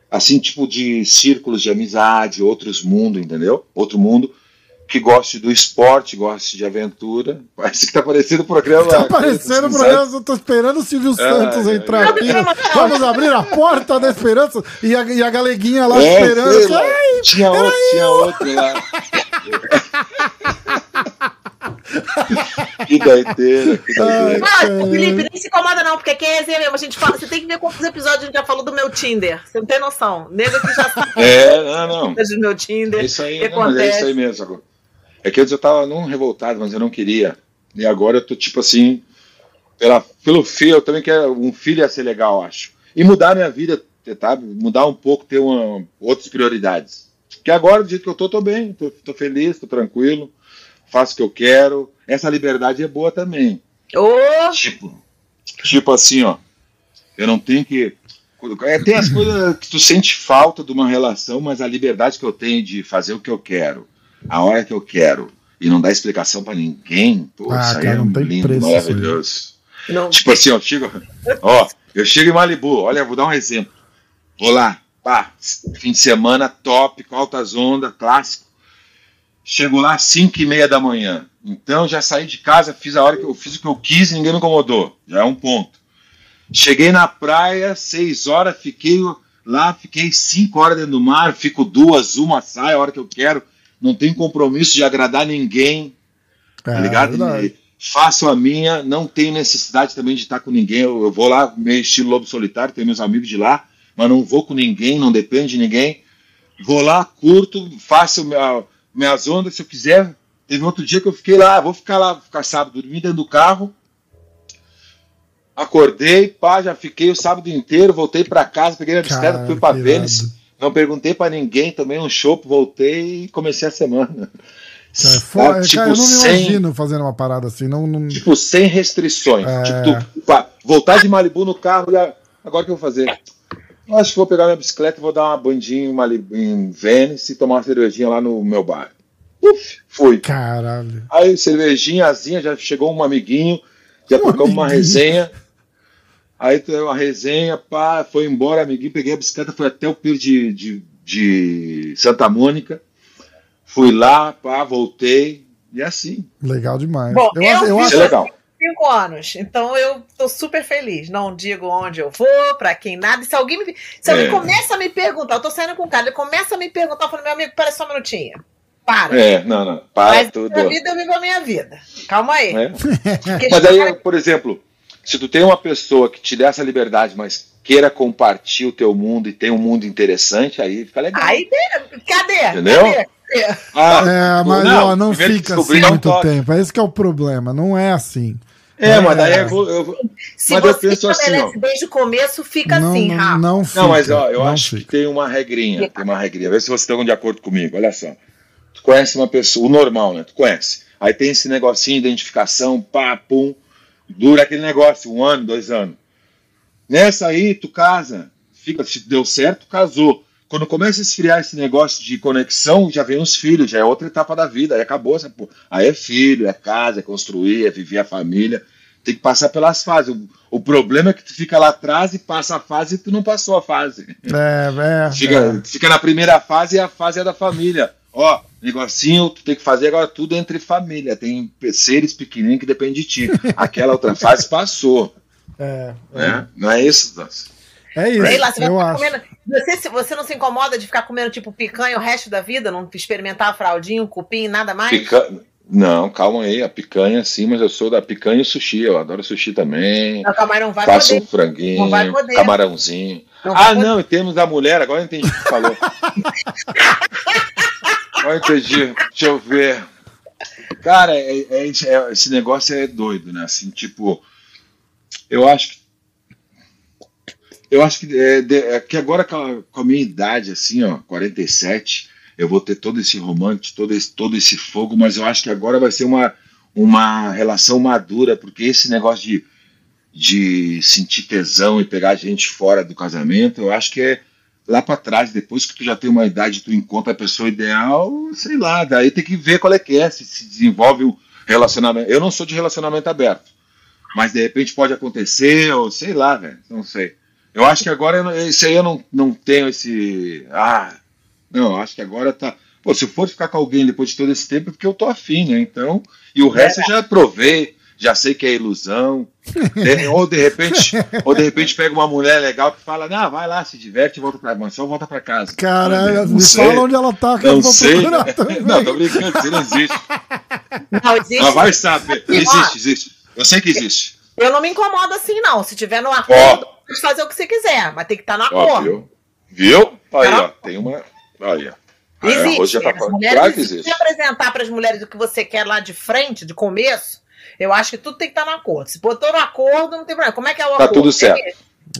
assim, tipo de círculos de amizade, outros mundos, entendeu? Outro mundo que goste do esporte, goste de aventura. Parece que tá parecendo o programa. Tá aparecendo o programa, eu tô esperando o Silvio Santos é, entrar é. aqui. Vamos abrir a porta da esperança e a, e a galeguinha lá É, esperando. lá. "Ai, tinha outro, tinha outro lá. que doideira, que doideira. Ah, Felipe, nem se incomoda não, porque aqui é resenha mesmo. A gente fala, você tem que ver quantos episódios a gente já falou do meu Tinder. Você não tem noção. Nego que já sabe É, não, não. do meu Tinder. É isso aí, não, é isso aí mesmo. Agora. É que antes eu tava não revoltado, mas eu não queria. E agora eu tô tipo assim, pela, pelo filho, eu também quero. Um filho ia ser legal, acho. E mudar a minha vida, tá? Mudar um pouco, ter uma, outras prioridades. Porque agora, do jeito que eu tô, tô bem, tô, tô feliz, tô tranquilo, faço o que eu quero. Essa liberdade é boa também. Ô, Tipo, tipo assim, ó. Eu não tenho que. É, tem as coisas que tu sente falta de uma relação, mas a liberdade que eu tenho de fazer o que eu quero, a hora que eu quero, e não dar explicação pra ninguém, pô, Ah, isso aí cara, é não tem lindo, preço maravilhoso. não. Tipo assim, ó, eu chego, ó, eu chego em Malibu, olha, vou dar um exemplo. Vou lá, pá, fim de semana, top, com altas ondas, clássico. Chego lá às 5 e meia da manhã. Então já saí de casa, fiz a hora que eu fiz o que eu quis e ninguém me incomodou. Já é um ponto. Cheguei na praia, 6 horas, fiquei Lá fiquei cinco horas dentro do mar, fico duas, uma sai a hora que eu quero. Não tenho compromisso de agradar ninguém. Tá É, ligado? E faço a minha, não tenho necessidade também de estar com ninguém. Eu, eu vou lá, meio estilo lobo solitário, tenho meus amigos de lá, mas não vou com ninguém, não depende de ninguém. Vou lá, curto, faço minha, minhas ondas se eu quiser. Teve outro dia que eu fiquei lá, vou ficar lá, ficar sábado, dormir dentro do carro. Acordei, pá, já fiquei o sábado inteiro, voltei pra casa, peguei minha bicicleta, fui que Vênice. Não perguntei pra ninguém, tomei um chopp, voltei e comecei a semana. Cara, é Ah, tipo, cara, eu não me sem- imagino fazendo uma parada assim. Não, não... Tipo, sem restrições. É. Tipo, tu, voltar de Malibu no carro e agora o que eu vou fazer? Eu acho que vou pegar minha bicicleta e vou dar uma bandinha em, Malibu, em Vênice e tomar uma cervejinha lá no meu bar. Uf, fui. Caralho. Aí, cervejinha, asinha, já chegou um amiguinho, já Um tocamos uma resenha. Aí teve uma resenha, pá, foi embora, amiguinho, peguei a bicicleta, fui até o pier de, de, de Santa Mônica. Fui lá, pá, voltei. E assim. Legal demais. Bom, eu, eu acho- eu Isso é acho. legal. cinco anos. Então eu tô super feliz. Não digo onde eu vou, pra quem nada. Se alguém me, se alguém É. começa a me perguntar, eu tô saindo com o cara, ele começa a me perguntar, eu falo, meu amigo, pera só um minutinho. Para. É, não, não. Para Mas tudo. minha vida, eu vivo a minha vida. Calma aí. É. Mas aí, cara- por exemplo, se tu tem uma pessoa que te dê essa liberdade, mas queira compartilhar o teu mundo e tem um mundo interessante, aí fica legal. Aí, cadê? Entendeu? Cadê? Ah, É, mas ó, não fica assim não muito toque. tempo. É esse que é o problema. Não é assim. É, mas daí eu vou. eu vou- Se Mas eu você penso assim, ó. desde o começo, fica não, assim, não, Rafa. não fica. Não, mas ó, eu não acho que fica. tem uma regrinha. Tem uma regrinha. Vê se vocês estão de acordo comigo. Olha só. Tu conhece uma pessoa, o normal, né? Tu conhece. Aí tem esse negocinho de identificação, pá, pum. Dura aquele negócio, um ano, dois anos. Nessa aí, tu casa. Fica, se deu certo, casou. Quando começa a esfriar esse negócio de conexão, já vem os filhos, já é outra etapa da vida. Aí acabou essa porra. Aí é filho, é casa, é construir, é viver a família. Tem que passar pelas fases. O, o problema é que tu fica lá atrás e passa a fase e tu não passou a fase. É, é. Fica, fica na primeira fase e a fase é da família. Ó, negocinho, tu tem que fazer agora tudo entre família. Tem seres pequenininhos que dependem de ti. Aquela outra fase passou. É, Né? Não é isso, Dança? é isso. Sei lá, você eu acho. comendo. Você, se- você não se incomoda de ficar comendo tipo picanha o resto da vida? Não experimentar fraldinho, cupim, nada mais? Pica... Não, calma aí. A picanha sim, mas eu sou da picanha e sushi. Eu adoro sushi também. Não, não vai Faço poder. um franguinho, Não vai poder. camarãozinho. Não vai ah, poder. não, em termos da mulher, agora eu entendi o que falou. eu entendi. Deixa eu ver. Cara, é- é- é- esse negócio é doido, né? Assim, tipo, eu acho que. Eu acho que, é, é que agora com a, com a minha idade, assim, ó, 47, eu vou ter todo esse romance, todo esse, todo esse fogo, mas eu acho que agora vai ser uma, uma relação madura, porque esse negócio de de sentir tesão e pegar gente fora do casamento, eu acho que é lá para trás, depois que tu já tem uma idade, tu encontra a pessoa ideal, sei lá, daí tem que ver qual é que é, se se desenvolve um relacionamento. Eu não sou de relacionamento aberto, mas de repente pode acontecer, ou sei lá, velho, não sei. Eu acho que agora isso aí eu não, não tenho esse. Ah, não, acho que agora tá. Pô, se eu for ficar com alguém depois de todo esse tempo, é porque eu tô afim, né? Então, e o resto eu já provei, já sei que é ilusão. De- ou de repente, ou de repente pega uma mulher legal que fala, não, vai lá, se diverte, volta pra mansão, volta pra casa. Cara, Não me sei. fala onde ela tá, que eu Não vou sei. procurar também. Não, tô brincando, isso não existe. Não, existe. Ela vai saber. Existe, existe. Eu sei que existe. Eu não me incomodo assim, não. Se tiver no acordo, pode fazer o que você quiser, mas tem que estar no Ó, acordo. viu? Viu? Aí, ó, tem uma. Olha. Aí, a Rose Existe. já tá As mulheres, Claro que se existe. você apresentar para as mulheres o que você quer lá de frente, de começo, eu acho que tudo tem que estar no acordo. Se botou no acordo, não tem problema. Como é que é o Tá acordo? tudo certo.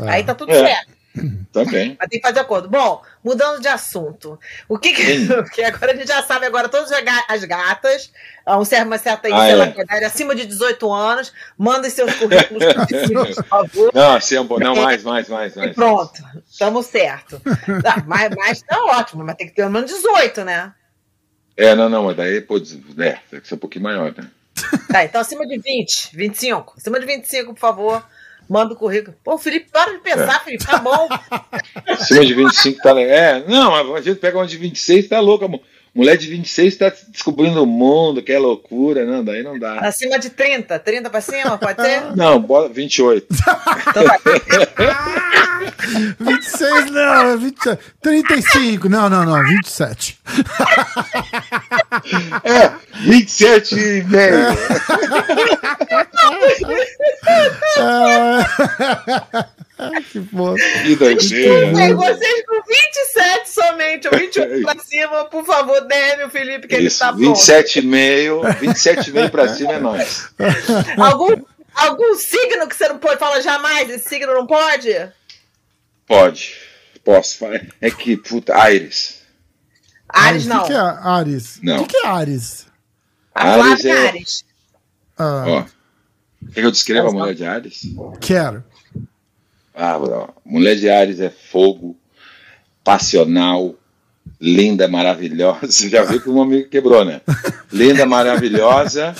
É. Aí tá tudo É. certo. Também. Mas tem que fazer acordo. Bom, mudando de assunto. O que que. Porque agora a gente já sabe, agora todas as ga- as gatas, ah, um serve uma certa aí, Ah, é. acima de 18 anos, mandem seus currículos por favor. Não, assim, é. Não, mais, mais, mais, E mais. pronto, estamos certo. Ah, mas, mas tá ótimo, mas tem que ter pelo menos 18, né? É, não, não, mas daí, pô, é, tem que ser um pouquinho maior, né? Tá, então acima de 20, 25. Acima de 25, por favor, manda o currículo. Pô, Felipe, para de pensar, Felipe, tá bom. Acima de 25 tá legal. É, não, a gente pega uma de 26, tá louco, amor. Mulher de 26 tá descobrindo o mundo, que é loucura, não, daí não dá. Acima de 30, 30 pra cima, pode ser? Não, bota 28. Então vai. 26 não, é 27. 35, não, não, não, 27. É, 27 e meio. Ah, que doideira. Bem, vocês com 27 somente, ou 21 pra cima, por favor, dê o Felipe, que ele Isso, tá pronto. 27 e meio, 27 e meio pra cima é nós. Algum, algum signo que você não pode falar jamais? Esse signo não pode? Pode, posso falar. É que, puta, Aires. Ares O não. que, que é Ares? Não. O que, que é Ares? A Ares Flávia é- Ares. Ah, Ó, quer que eu descreva a mulher de Ares? Quero. Ah, mulher de Ares é fogo, passional, linda, maravilhosa. Já viu que um amigo quebrou, né? Linda, maravilhosa,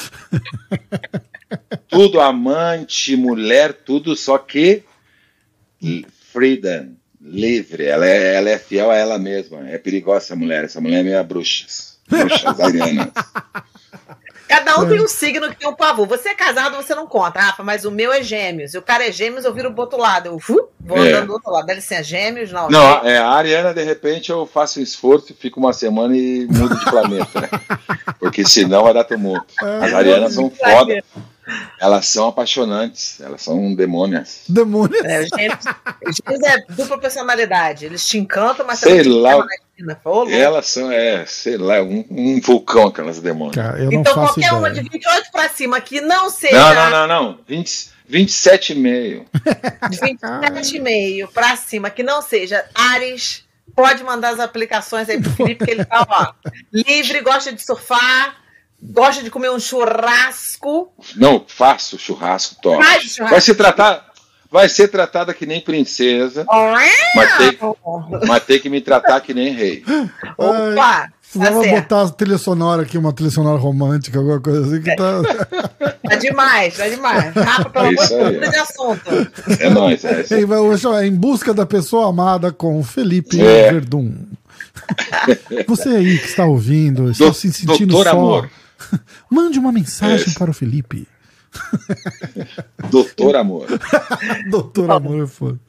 tudo amante, mulher, tudo, só que freedom, livre. Ela é, ela é fiel a ela mesma. É perigosa essa mulher. Essa mulher é meio bruxas. Bruxas arianas. Cada um tem um signo que tem um pavor. Você é casado, você não conta, Rafa, mas o meu é gêmeos. E o cara é gêmeos, eu viro pro outro lado. Eu uh, vou É. andando do outro lado. Dá licença, gêmeos? Não. Não, é, a Ariana, de repente, eu faço um esforço, fico uma semana e mudo de planeta. né? Porque senão vai dar tumulto. As Arianas são foda. Elas são apaixonantes, elas são demônias. Demônio. É, gêmeos é dupla personalidade. Eles te encantam, mas Sei também te lá. Elas são, é, sei lá, um, um vulcão aquelas demônias. Cara, eu não Então faço qualquer uma ideia. de 28 pra cima que não seja Não, não, não, não. 20, 27,5. de 27,5 pra cima que não seja Ares, pode mandar as aplicações aí pro Felipe, que ele tá ó, livre, gosta de surfar, gosta de comer um churrasco. Não, faço churrasco, top. Faz churrasco. Vai ser tratar, vai ser tratada que nem princesa, mas tem, mas tem que me tratar que nem rei. Opa! Tá Precisava certo. botar a trilha sonora aqui, uma trilha sonora romântica, alguma coisa assim que tá. Tá demais, tá demais. Rafa, pelo É amor de Deus, de assunto. É nóis, é isso. Ó, em busca da pessoa amada com Felipe É. Verdun. Você aí que está ouvindo, está Do- se sentindo doutor só. Amor. Mande uma mensagem É. para o Felipe. Doutor Amor. Doutor Amor é foda.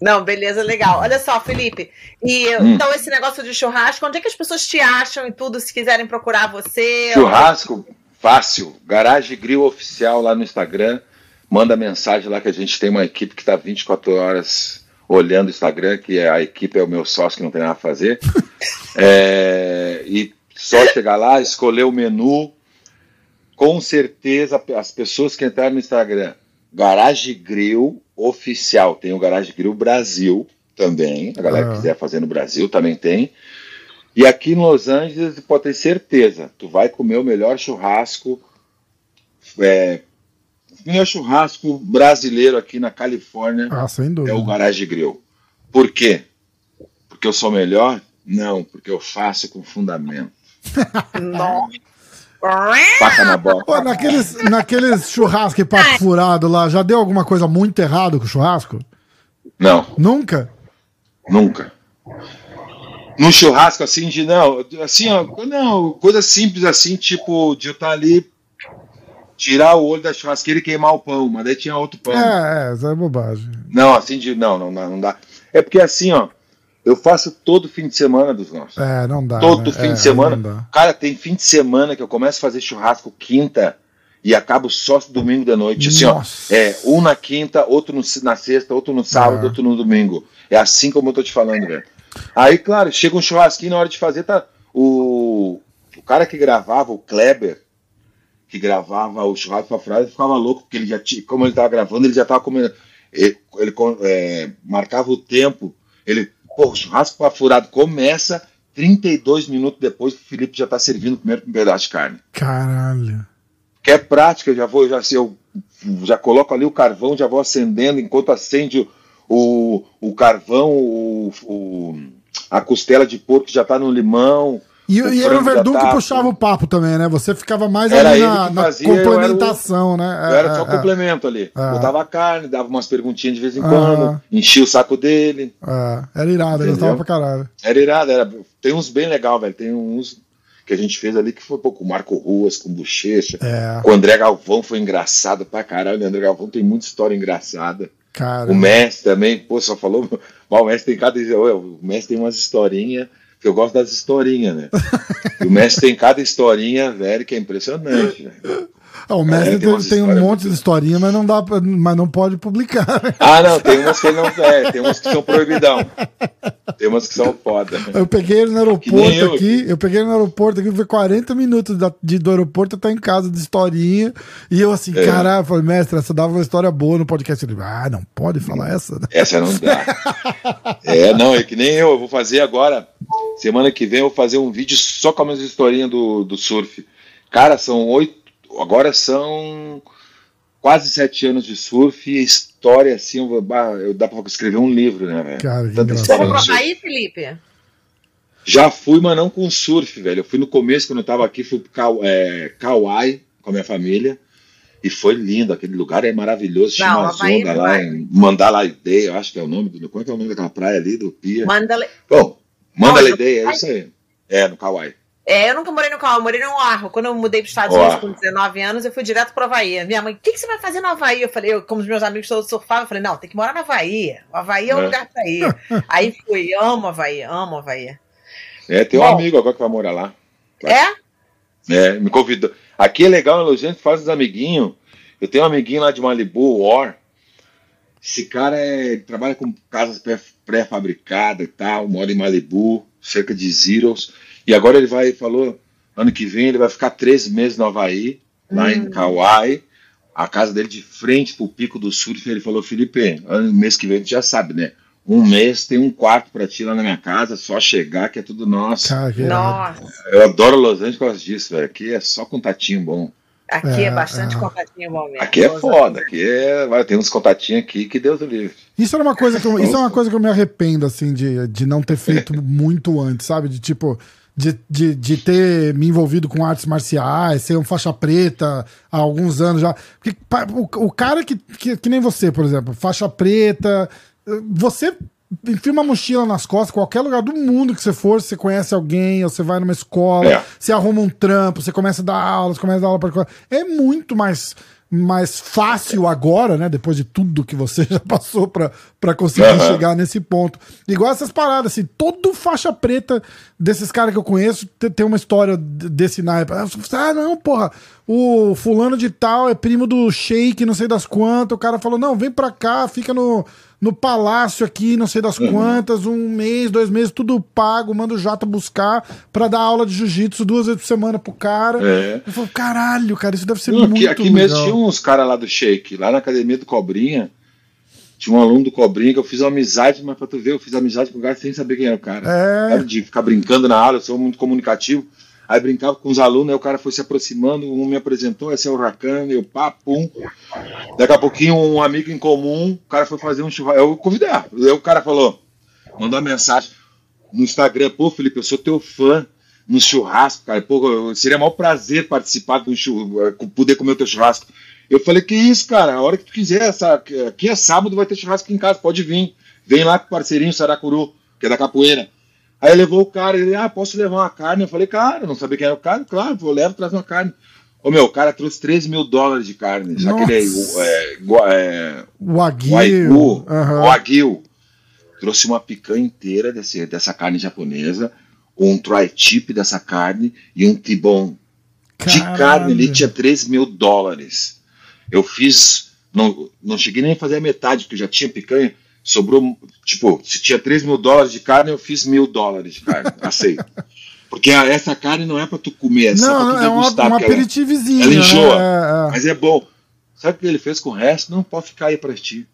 Não, beleza, legal. Olha só, Felipe. E Hum. então, esse negócio de churrasco, onde é que as pessoas te acham e tudo, se quiserem procurar você? Churrasco, fácil. Garage Grill Oficial lá no Instagram. Manda mensagem lá que a gente tem uma equipe que está 24 horas olhando o Instagram, que é a equipe é o meu sócio que não tem nada a fazer. É, e só chegar lá, escolher o menu. Com certeza, as pessoas que entraram no Instagram, Garage Grill Oficial, tem o Garage Grill Brasil também. A galera Ah. que quiser fazer no Brasil também tem. E aqui em Los Angeles, pode ter certeza, tu vai comer o melhor churrasco, é, o melhor churrasco brasileiro aqui na Califórnia Ah, é o Garage Grill. Por quê? Porque eu sou melhor? Não, porque eu faço com fundamento. Nossa. Na boca. Pô, naqueles, naqueles churrasco e papo furado lá, já deu alguma coisa muito errado com o churrasco? Não, Nunca? nunca. Num churrasco assim de não, assim, ó, não, coisa simples assim, tipo, de eu estar ali, tirar o olho da churrasqueira e queimar o pão, mas daí tinha outro pão. É, é, isso é bobagem. Não, assim de. Não, não, não, não dá. É porque assim, ó, eu faço todo fim de semana dos nossos. É, não dá. todo né? fim É, de semana. Cara, tem fim de semana que eu começo a fazer churrasco quinta e acabo só domingo de noite. Assim, ó. Nossa. É, um na quinta, outro no- na sexta, outro no sábado, É. outro no domingo. É assim como eu tô te falando, velho. Aí, claro, chega um churrasquinho na hora de fazer, tá. O, o cara que gravava, o Kleber, que gravava o churrasco pra frase, ficava louco, porque ele já tinha, como ele tava gravando, ele já tava comendo. Ele, ele é, marcava o tempo, ele, pô, o churrasco furado começa 32 minutos depois que o Felipe já tá servindo o primeiro pedaço de carne. Caralho. Que é prática, já vou, já se eu já coloco ali o carvão, já vou acendendo, enquanto acende o, o carvão, o, o- a costela de porco já tá no limão, E, o e era o Verdun que puxava o papo também, né? Você ficava mais Era ali ele na, na fazia, eu era o- complementação, né? Eu era só É, é, complemento ali. É. Botava carne, dava umas perguntinhas de vez em quando, enchia o saco dele. é. Era irado, eu Entendeu? gostava pra caralho. Era irado, era... tem uns bem legal, velho. Tem uns que a gente fez ali que foi pô, com o Marco Ruas, com Bochecha. É, Com o André Galvão foi engraçado pra caralho. O André Galvão tem muita história engraçada. cara. O Messi também, pô, só falou. Mas o Messi tem cada. O Messi tem umas historinhas, eu gosto das historinhas, né? E o Messi tem cada historinha, velho, que é impressionante, velho. Ah, o Messi É, tem tem, um monte de historinha, mas não dá, pra- mas não pode publicar. né? Ah, não, tem umas que não. É, tem umas que são proibidão. Tem umas que são foda. Eu peguei ele no aeroporto eu. aqui, eu peguei ele no aeroporto aqui, foi 40 minutos da- de, do aeroporto até em casa de historinha. E eu assim, É. caralho, falei, mestre, essa dava uma história boa no podcast. Ele, ah, não pode falar essa, né? Essa não dá. É, não, é que nem eu. Eu vou fazer agora. Semana que vem eu vou fazer um vídeo só com as minhas historinhas do, do surf. Cara, são oito. Agora são quase sete anos de surf e história assim. Eu, eu dá pra escrever um livro, né, velho? Cara, que Tanta história pro surf. Havaí, Felipe? Já fui, mas não com surf, velho. Eu fui no começo, quando eu tava aqui, fui pro é, Kauai com a minha família. E foi lindo, aquele lugar é maravilhoso. Tinha Não, uma Havaí onda não lá em Mandalay eu acho que é o nome do. Como é que é o nome daquela praia ali, do Pia? Manda. Bom, Mandalay? Bay, é isso aí. É, no Kauai. É, eu nunca morei no eu morei no Oahu. Quando eu mudei para os Estados. Unidos com 19 anos, eu fui direto pro Havaí. Minha mãe, o que, que você vai fazer no Havaí? Eu falei, eu, como os meus amigos todos surfavam, eu falei, não, tem que morar no Havaí. O Havaí é o É. lugar pra ir. Aí fui, amo Havaí, amo Havaí. É, tem um Bom. amigo agora que vai morar lá. É? É, me convidou. Aqui é legal, a gente faz os amiguinhos. Eu tenho um amiguinho lá de Malibu, War. Esse cara é, trabalha com casas pré- pré-fabricadas e tal, mora em Malibu, cerca de Zeros. E agora ele vai, falou, ano que vem ele vai ficar três meses no Havaí, lá em Hum. Kauai. A casa dele de frente pro pico do surf. Ele falou, Felipe, ano, mês que vem tu já sabe, né? Um mês tem um quarto pra ti lá na minha casa, só chegar que é tudo nosso. Que irado. Nossa, Eu adoro Los Angeles por causa disso, velho. Aqui é só contatinho bom. aqui é, É, bastante é. contatinho bom mesmo. Aqui é foda. Aqui é. Vai, tem uns contatinhos aqui que Deus o livre. Isso era uma coisa que eu, isso é uma coisa que eu me arrependo, assim, de, de não ter feito muito antes, sabe? De tipo. De, de, de ter me envolvido com artes marciais, ser um faixa preta há alguns anos já. Porque o, o cara que, que, que nem você, por exemplo, faixa preta, você enfia uma mochila nas costas, qualquer lugar do mundo que você for, você conhece alguém, ou você vai numa escola, É. você arruma um trampo, você começa a dar aula, você começa a dar aula para É muito mais, mais fácil agora, né? Depois de tudo que você já passou pra pra conseguir Aham. chegar nesse ponto. Igual essas paradas, assim, todo faixa preta desses caras que eu conheço te- tem uma história desse naipe. Ah, Ah, não, porra, o fulano de tal é primo do Sheik, não sei das quantas. O cara falou: não, vem pra cá, fica no, no palácio aqui, não sei das Uhum. quantas, um mês, dois meses, tudo pago, manda o Jota buscar pra dar aula de jiu-jitsu duas vezes por semana pro cara. É. Eu falo, caralho, cara, isso deve ser Não, muito aqui aqui legal. mesmo tinha uns caras lá do Shake, lá na academia do Cobrinha. Tinha um aluno do Cobrinha que eu fiz uma amizade, mas pra tu ver, eu fiz amizade com o cara sem saber quem era o cara. É. Sabe, de ficar brincando na aula, eu sou muito comunicativo. Aí brincava com os alunos, aí o cara foi se aproximando, um me apresentou, esse é o Rakan, eu pá, pum. Daqui a pouquinho, um amigo em comum, o cara foi fazer um churrasco. Eu convidei. Aí o cara falou, mandou uma mensagem no Instagram, pô, Felipe, eu sou teu fã no churrasco, cara. Pô, seria maior prazer participar do churrasco, poder comer o teu churrasco. Eu falei, que isso, cara, a hora que tu quiser, essa, aqui é sábado, vai ter churrasco em casa, pode vir. Vem lá com o parceirinho Saracuru, que é da capoeira. Aí levou o cara, ele, ah, posso levar uma carne? Eu falei, cara, não sabia quem era o cara? Claro, vou levo, traz uma carne. Ô meu, o cara trouxe 3 mil dólares de carne. Já que ele é, é, O Aguil. O Aguil. Trouxe uma picanha inteira desse, dessa carne japonesa, um tri-tip dessa carne e um tibon. De carne ali tinha 3 mil dólares. Eu fiz, não, não cheguei nem a fazer a metade, porque eu já tinha picanha. Sobrou, tipo, se tinha 3 mil dólares de carne, eu fiz mil dólares de carne. Aceito. Porque a- essa carne não é pra tu comer, é só Não, pra tu não, é uma, degustar. porque ela- ela enjoa. Né? É, é. mas é bom. Sabe o que ele fez com o resto? Não, pode ficar aí pra ti.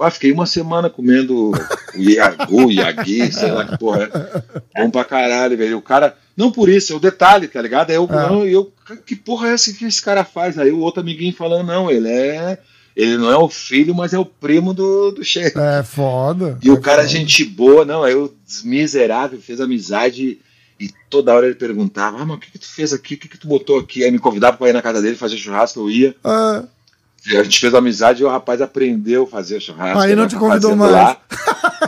Ah, fiquei uma semana comendo o Iagu, Iagui, sei lá que porra é. Bom pra caralho, velho. O cara. Não por isso, é o detalhe, tá ligado? É. É. não, eu, que porra é essa que esse cara faz? Aí o outro amiguinho falando, não, ele é. Ele não é o filho, mas é o primo do, do chefe. É foda. E o É cara, foda. gente boa, não, aí o miserável fez amizade E toda hora ele perguntava: Ah, mas o que, que tu fez aqui? O que, que tu botou aqui? Aí me convidava para ir na casa dele fazer churrasco, eu ia. Ah, A gente fez amizade e o rapaz aprendeu a fazer churrasco. Aí não né, te convidou mais. Lá.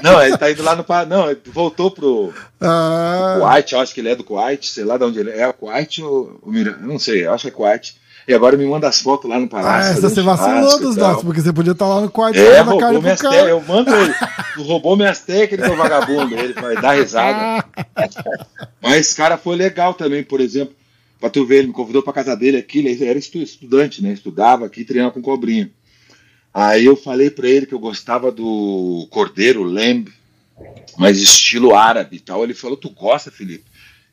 Não, ele tá indo lá no. Não, ele voltou pro ah, Kuwait, eu acho que ele é do Kuwait, sei lá de onde ele é. É o Kuwait ou o Não sei, eu acho que é Kuwait. E agora me manda as fotos lá no ah, palácio. essa você vacilou dos nossos, porque você podia estar lá no quarto É, roubou pro minhas cara. Eu mando ele. Tu roubou minhas técnicas, vagabundo. Ele vai dar risada. Mas esse cara foi legal também, por exemplo. Pra tu ver, ele me convidou pra casa dele aqui. Ele era estu- estudante, né? Estudava aqui, treinava com cobrinha. Aí eu falei pra ele que eu gostava do cordeiro, lamb, mas estilo árabe e tal. Ele falou: Tu gosta, Felipe?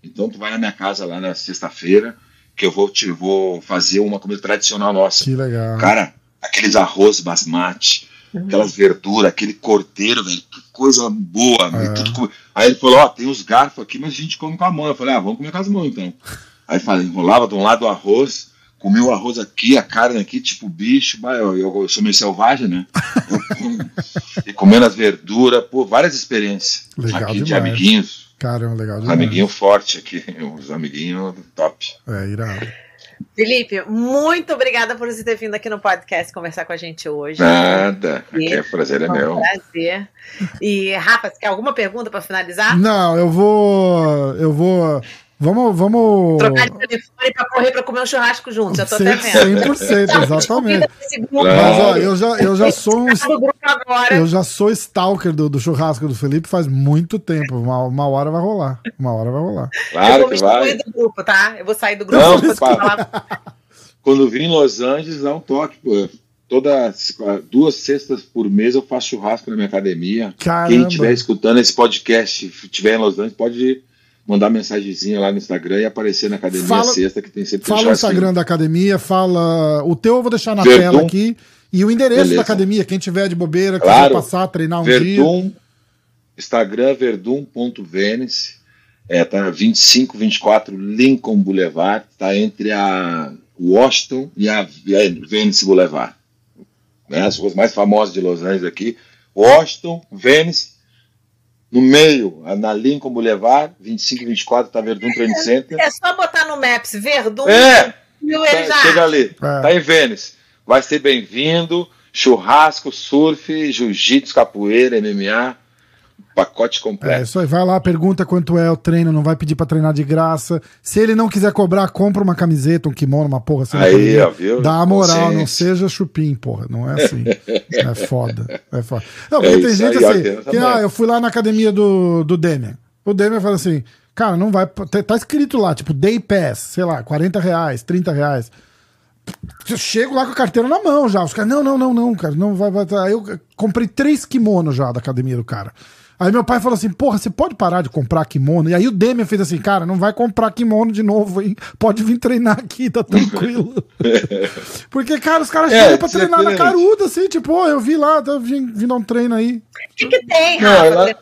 Então tu vai na minha casa lá na sexta-feira, que eu vou te vou fazer uma comida tradicional nossa. Que legal. Cara, aqueles arroz basmati, aquelas verduras, aquele cordeiro, velho, que coisa boa. É. tudo com- Aí ele falou, ó, tem os garfos aqui, mas a gente come com a mão. Eu falei, ah, vamos comer com as mãos então. Aí falei, enrolava de um lado o arroz, comia o arroz aqui, a carne aqui, tipo bicho, eu, eu- eu sou meio selvagem, né? e comendo as verduras, pô, várias experiências. Legal aqui de demais. amiguinhos, Caramba, legal os demais. amiguinhos fortes aqui, os amiguinhos top. É, irado. Felipe, muito obrigada por você ter vindo aqui no podcast conversar com a gente hoje. Nada, E- aqui é prazer é um meu. prazer. E, Rafa, você quer alguma pergunta para finalizar? Não, eu vou. Eu vou. Vamos. vamos... Trocar de telefone para correr para comer um churrasco juntos. Eu tô Cem- até vendo. 100%, exatamente. Esse grupo, Mas ó, eu já, eu já sou um. Tá. Eu já sou stalker do, do churrasco do Felipe faz muito tempo. Uma, uma hora vai rolar. Uma hora vai rolar. eu Claro vou me que vai. do grupo, tá? Eu vou sair do grupo. Não, falar. Quando vim em Los Angeles, dá um toque, pô. Todas duas sextas por mês eu faço churrasco na minha academia. Quem Caramba. estiver escutando esse podcast, estiver em Los Angeles, pode mandar mensagenzinha lá no Instagram e aparecer na academia Fala- sexta, que tem sempre Fala o. Instagram da academia, fala. O teu eu vou deixar na Verdun. tela aqui. E o endereço Beleza. da academia, quem tiver de bobeira, Claro. quiser passar, treinar um dia. Verdun, Instagram verdun.venice. É, tá 25, 24 Lincoln Boulevard, tá entre a Washington e a Venice Boulevard. Né, as ruas mais famosas de Los Angeles aqui. Washington, Venice, no meio, na Lincoln Boulevard, 25 e 24 tá Verdun Training Center. É só botar no Maps Verdun É, e tá, já. chega ali, É. tá em Vênice. Vai ser bem-vindo. Churrasco, surf, jiu-jitsu, capoeira, MMA, pacote É completo. isso aí, vai lá, pergunta quanto é o treino, não vai pedir pra treinar de graça. Se ele não quiser cobrar, compra uma camiseta, um kimono, uma porra. assim, Aí, ó, viu? Dá a moral, não seja chupim, porra. Não é assim. é foda. É foda. Não, É porque tem isso gente aí, ó, assim, tem essa que, ah, eu fui lá na academia do, do Demian. O Demian fala assim, cara, não vai. Tá, tá escrito lá, tipo, Day Pass, sei lá, 40 reais, 30 reais. Eu chego lá com a carteira na mão já. Os caras, não, não, não, não, cara, não vai, vai. Aí eu comprei três kimonos já da academia do cara. Aí meu pai falou assim: porra, você pode parar de comprar kimono? E aí o Demian fez assim: cara, não vai comprar kimono de novo, hein? Pode vir treinar aqui, tá tranquilo. Porque, cara, os caras É, chegam pra treinar na caruda, assim, tipo, ó, eu vi lá, tá vindo, vindo um treino aí. O que, que tem, Não, Rafa? ela-?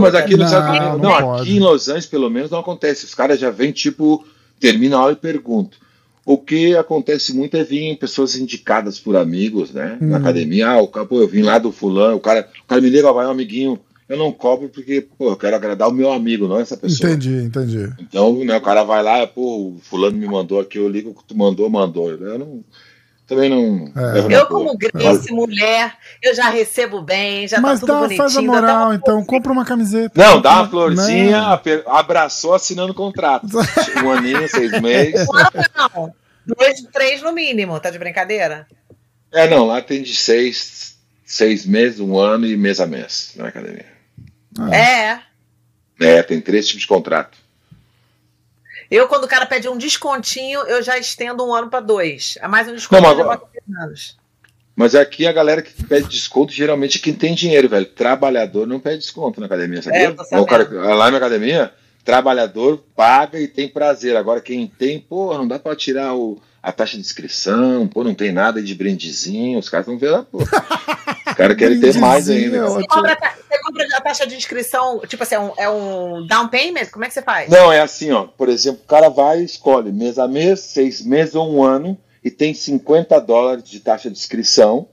Mas aqui nos Não, não não, aqui em Los Angeles, pelo menos, não acontece. Os caras já vêm, tipo, termina a aula e perguntam. O que acontece muito é vir pessoas indicadas por amigos, né? Na Hum. academia. Ah, o cara, pô, eu vim lá do fulano, o cara, o cara me liga, vai um amiguinho. Eu não cobro porque, pô, eu quero agradar o meu amigo, não essa pessoa. Entendi, entendi. Então, né, o cara vai lá, pô, o fulano me mandou aqui, eu ligo, tu mandou, mandou. Eu não, também não. É. Eu, boa. como Grace, mulher, eu já recebo bem, já Mas tá tudo dá, bonitinho. faz a dá moral, uma então, compra uma camiseta. Não, dá uma Né? florzinha, ape- abraçou assinando o contrato. Um aninho, seis meses. Não, dois, três no mínimo, tá de brincadeira? É, não, lá tem de seis, seis meses, um ano e mês a mês na academia. É. É, tem três tipos de contrato. Eu, quando o cara pede um descontinho, eu já estendo um ano pra dois. A mais um desconto, Não, agora- anos. Mas aqui a galera que pede desconto geralmente é quem tem dinheiro, velho. Trabalhador não pede desconto na academia, sabia? É, eu tô sabendo. o cara, lá na academia, trabalhador paga e tem prazer. Agora quem tem, pô, não dá pra tirar o, a taxa de inscrição, pô, não tem nada de brindezinho. Os caras vão ver lá, pô. Os caras querem ter mais ainda. Você ótimo. cobra, a ta- você cobra a taxa de inscrição, tipo assim, é um, é um down payment? Como é que você faz? Não, é assim, ó. Por exemplo, o cara vai e escolhe mês a mês, seis meses ou um ano, e tem 50 dólares de taxa de inscrição,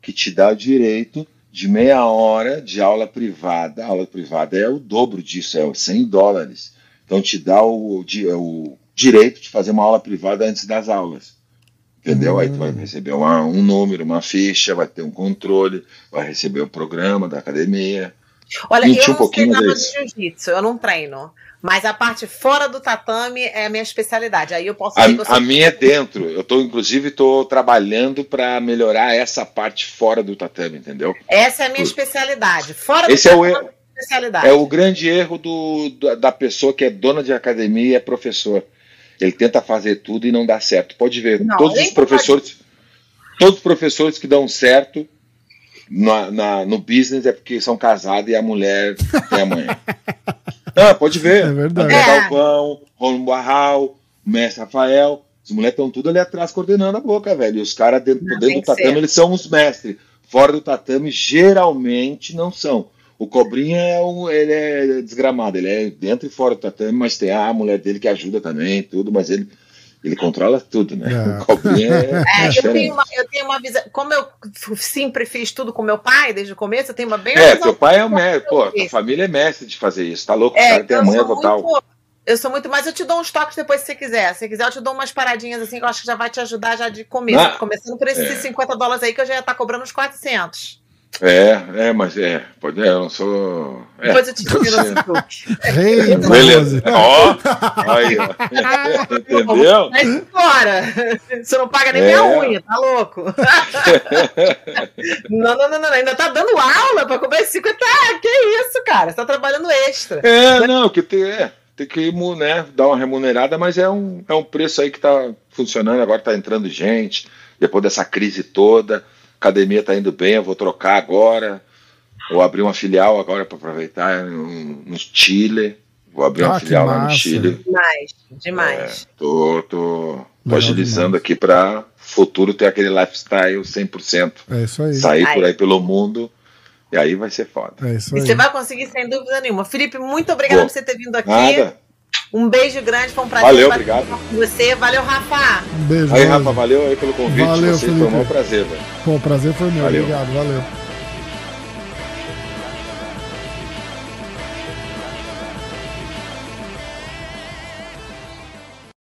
que te dá o direito de meia hora de aula privada. A aula privada é o dobro disso, é 100 dólares. Então te dá o, o direito de fazer uma aula privada antes das aulas. Entendeu? Uhum. Aí tu vai hum. receber uma, um número, uma ficha, vai ter um controle, vai receber o programa da academia. Olha, eu não um sei nada de jiu-jitsu, eu não treino. Mas a parte fora do tatame é a minha especialidade. Aí eu posso. A, você... a minha é dentro. Eu tô, inclusive, estou trabalhando para melhorar essa parte fora do tatame, entendeu? Essa é a minha especialidade. Fora Esse do é tatame, o especialidade. É o grande erro do, da pessoa que é dona de academia e é professor. Ele tenta fazer tudo e não dá certo. Pode ver, não, todos os professores, pode... todos os professores que dão certo na, na, no business é porque são casados e a mulher tem a mãe. Ah, pode ver. É verdade. André é. Galvão, Romulo Barral, Mestre Rafael. Os moleques estão tudo ali atrás coordenando a boca, velho. E os caras dentro, dentro do tatame, eles são os mestres. Fora do tatame, geralmente não são. O Cobrinha é um, ele é desgramado, ele é dentro e fora do tatame, mas tem a mulher dele que ajuda também, tudo, mas ele ele controla tudo, né? É. O Cobrinha é. é eu, tenho uma, eu tenho uma visão. Como eu sempre fiz tudo com meu pai desde o começo, eu tenho uma bem. É, teu pai é o mestre, pô, tua família é mestre de fazer isso, tá louco? É, cara tem a manha total. Muito, eu sou muito, mas eu te dou uns toques depois se você quiser. Se você quiser, eu te dou umas paradinhas assim que eu acho que já vai te ajudar já de começo. Ah, Começando por esses é. 50 dólares aí que eu já ia estar tá cobrando uns 400. É, é, mas é, pode, é, eu não sou. É, Depois eu te digo no Rei, Beleza. Ó, aí, ó. Entendeu? Mas fora. Você não paga nem é. minha unha, tá louco? não, não, não, não, ainda tá dando aula pra cobrar 50. Ah, que isso, cara? Você tá trabalhando extra. É, não, que tem, é, tem que né, dar uma remunerada, mas é um, é um preço aí que tá funcionando, agora tá entrando gente, depois dessa crise toda academia está indo bem, eu vou trocar agora. Vou abrir uma filial agora para aproveitar no, no, Chile. Vou abrir ah, uma filial lá no Chile. Demais, demais. É, tô, tô, tô agilizando aqui para futuro ter aquele lifestyle 100%. É isso aí. Sair por aí pelo mundo. E aí vai ser foda. É isso aí. E você vai conseguir sem dúvida nenhuma. Felipe, muito obrigado por você ter vindo aqui. Nada. Um beijo grande, foi um prazer valeu, obrigado. com você. Valeu, Rafa. Um beijo. Aí, Rafa, valeu aí pelo convite. Valeu, Você, Felipe. Foi um prazer, velho. Pô, o prazer foi meu. Valeu. Obrigado, valeu.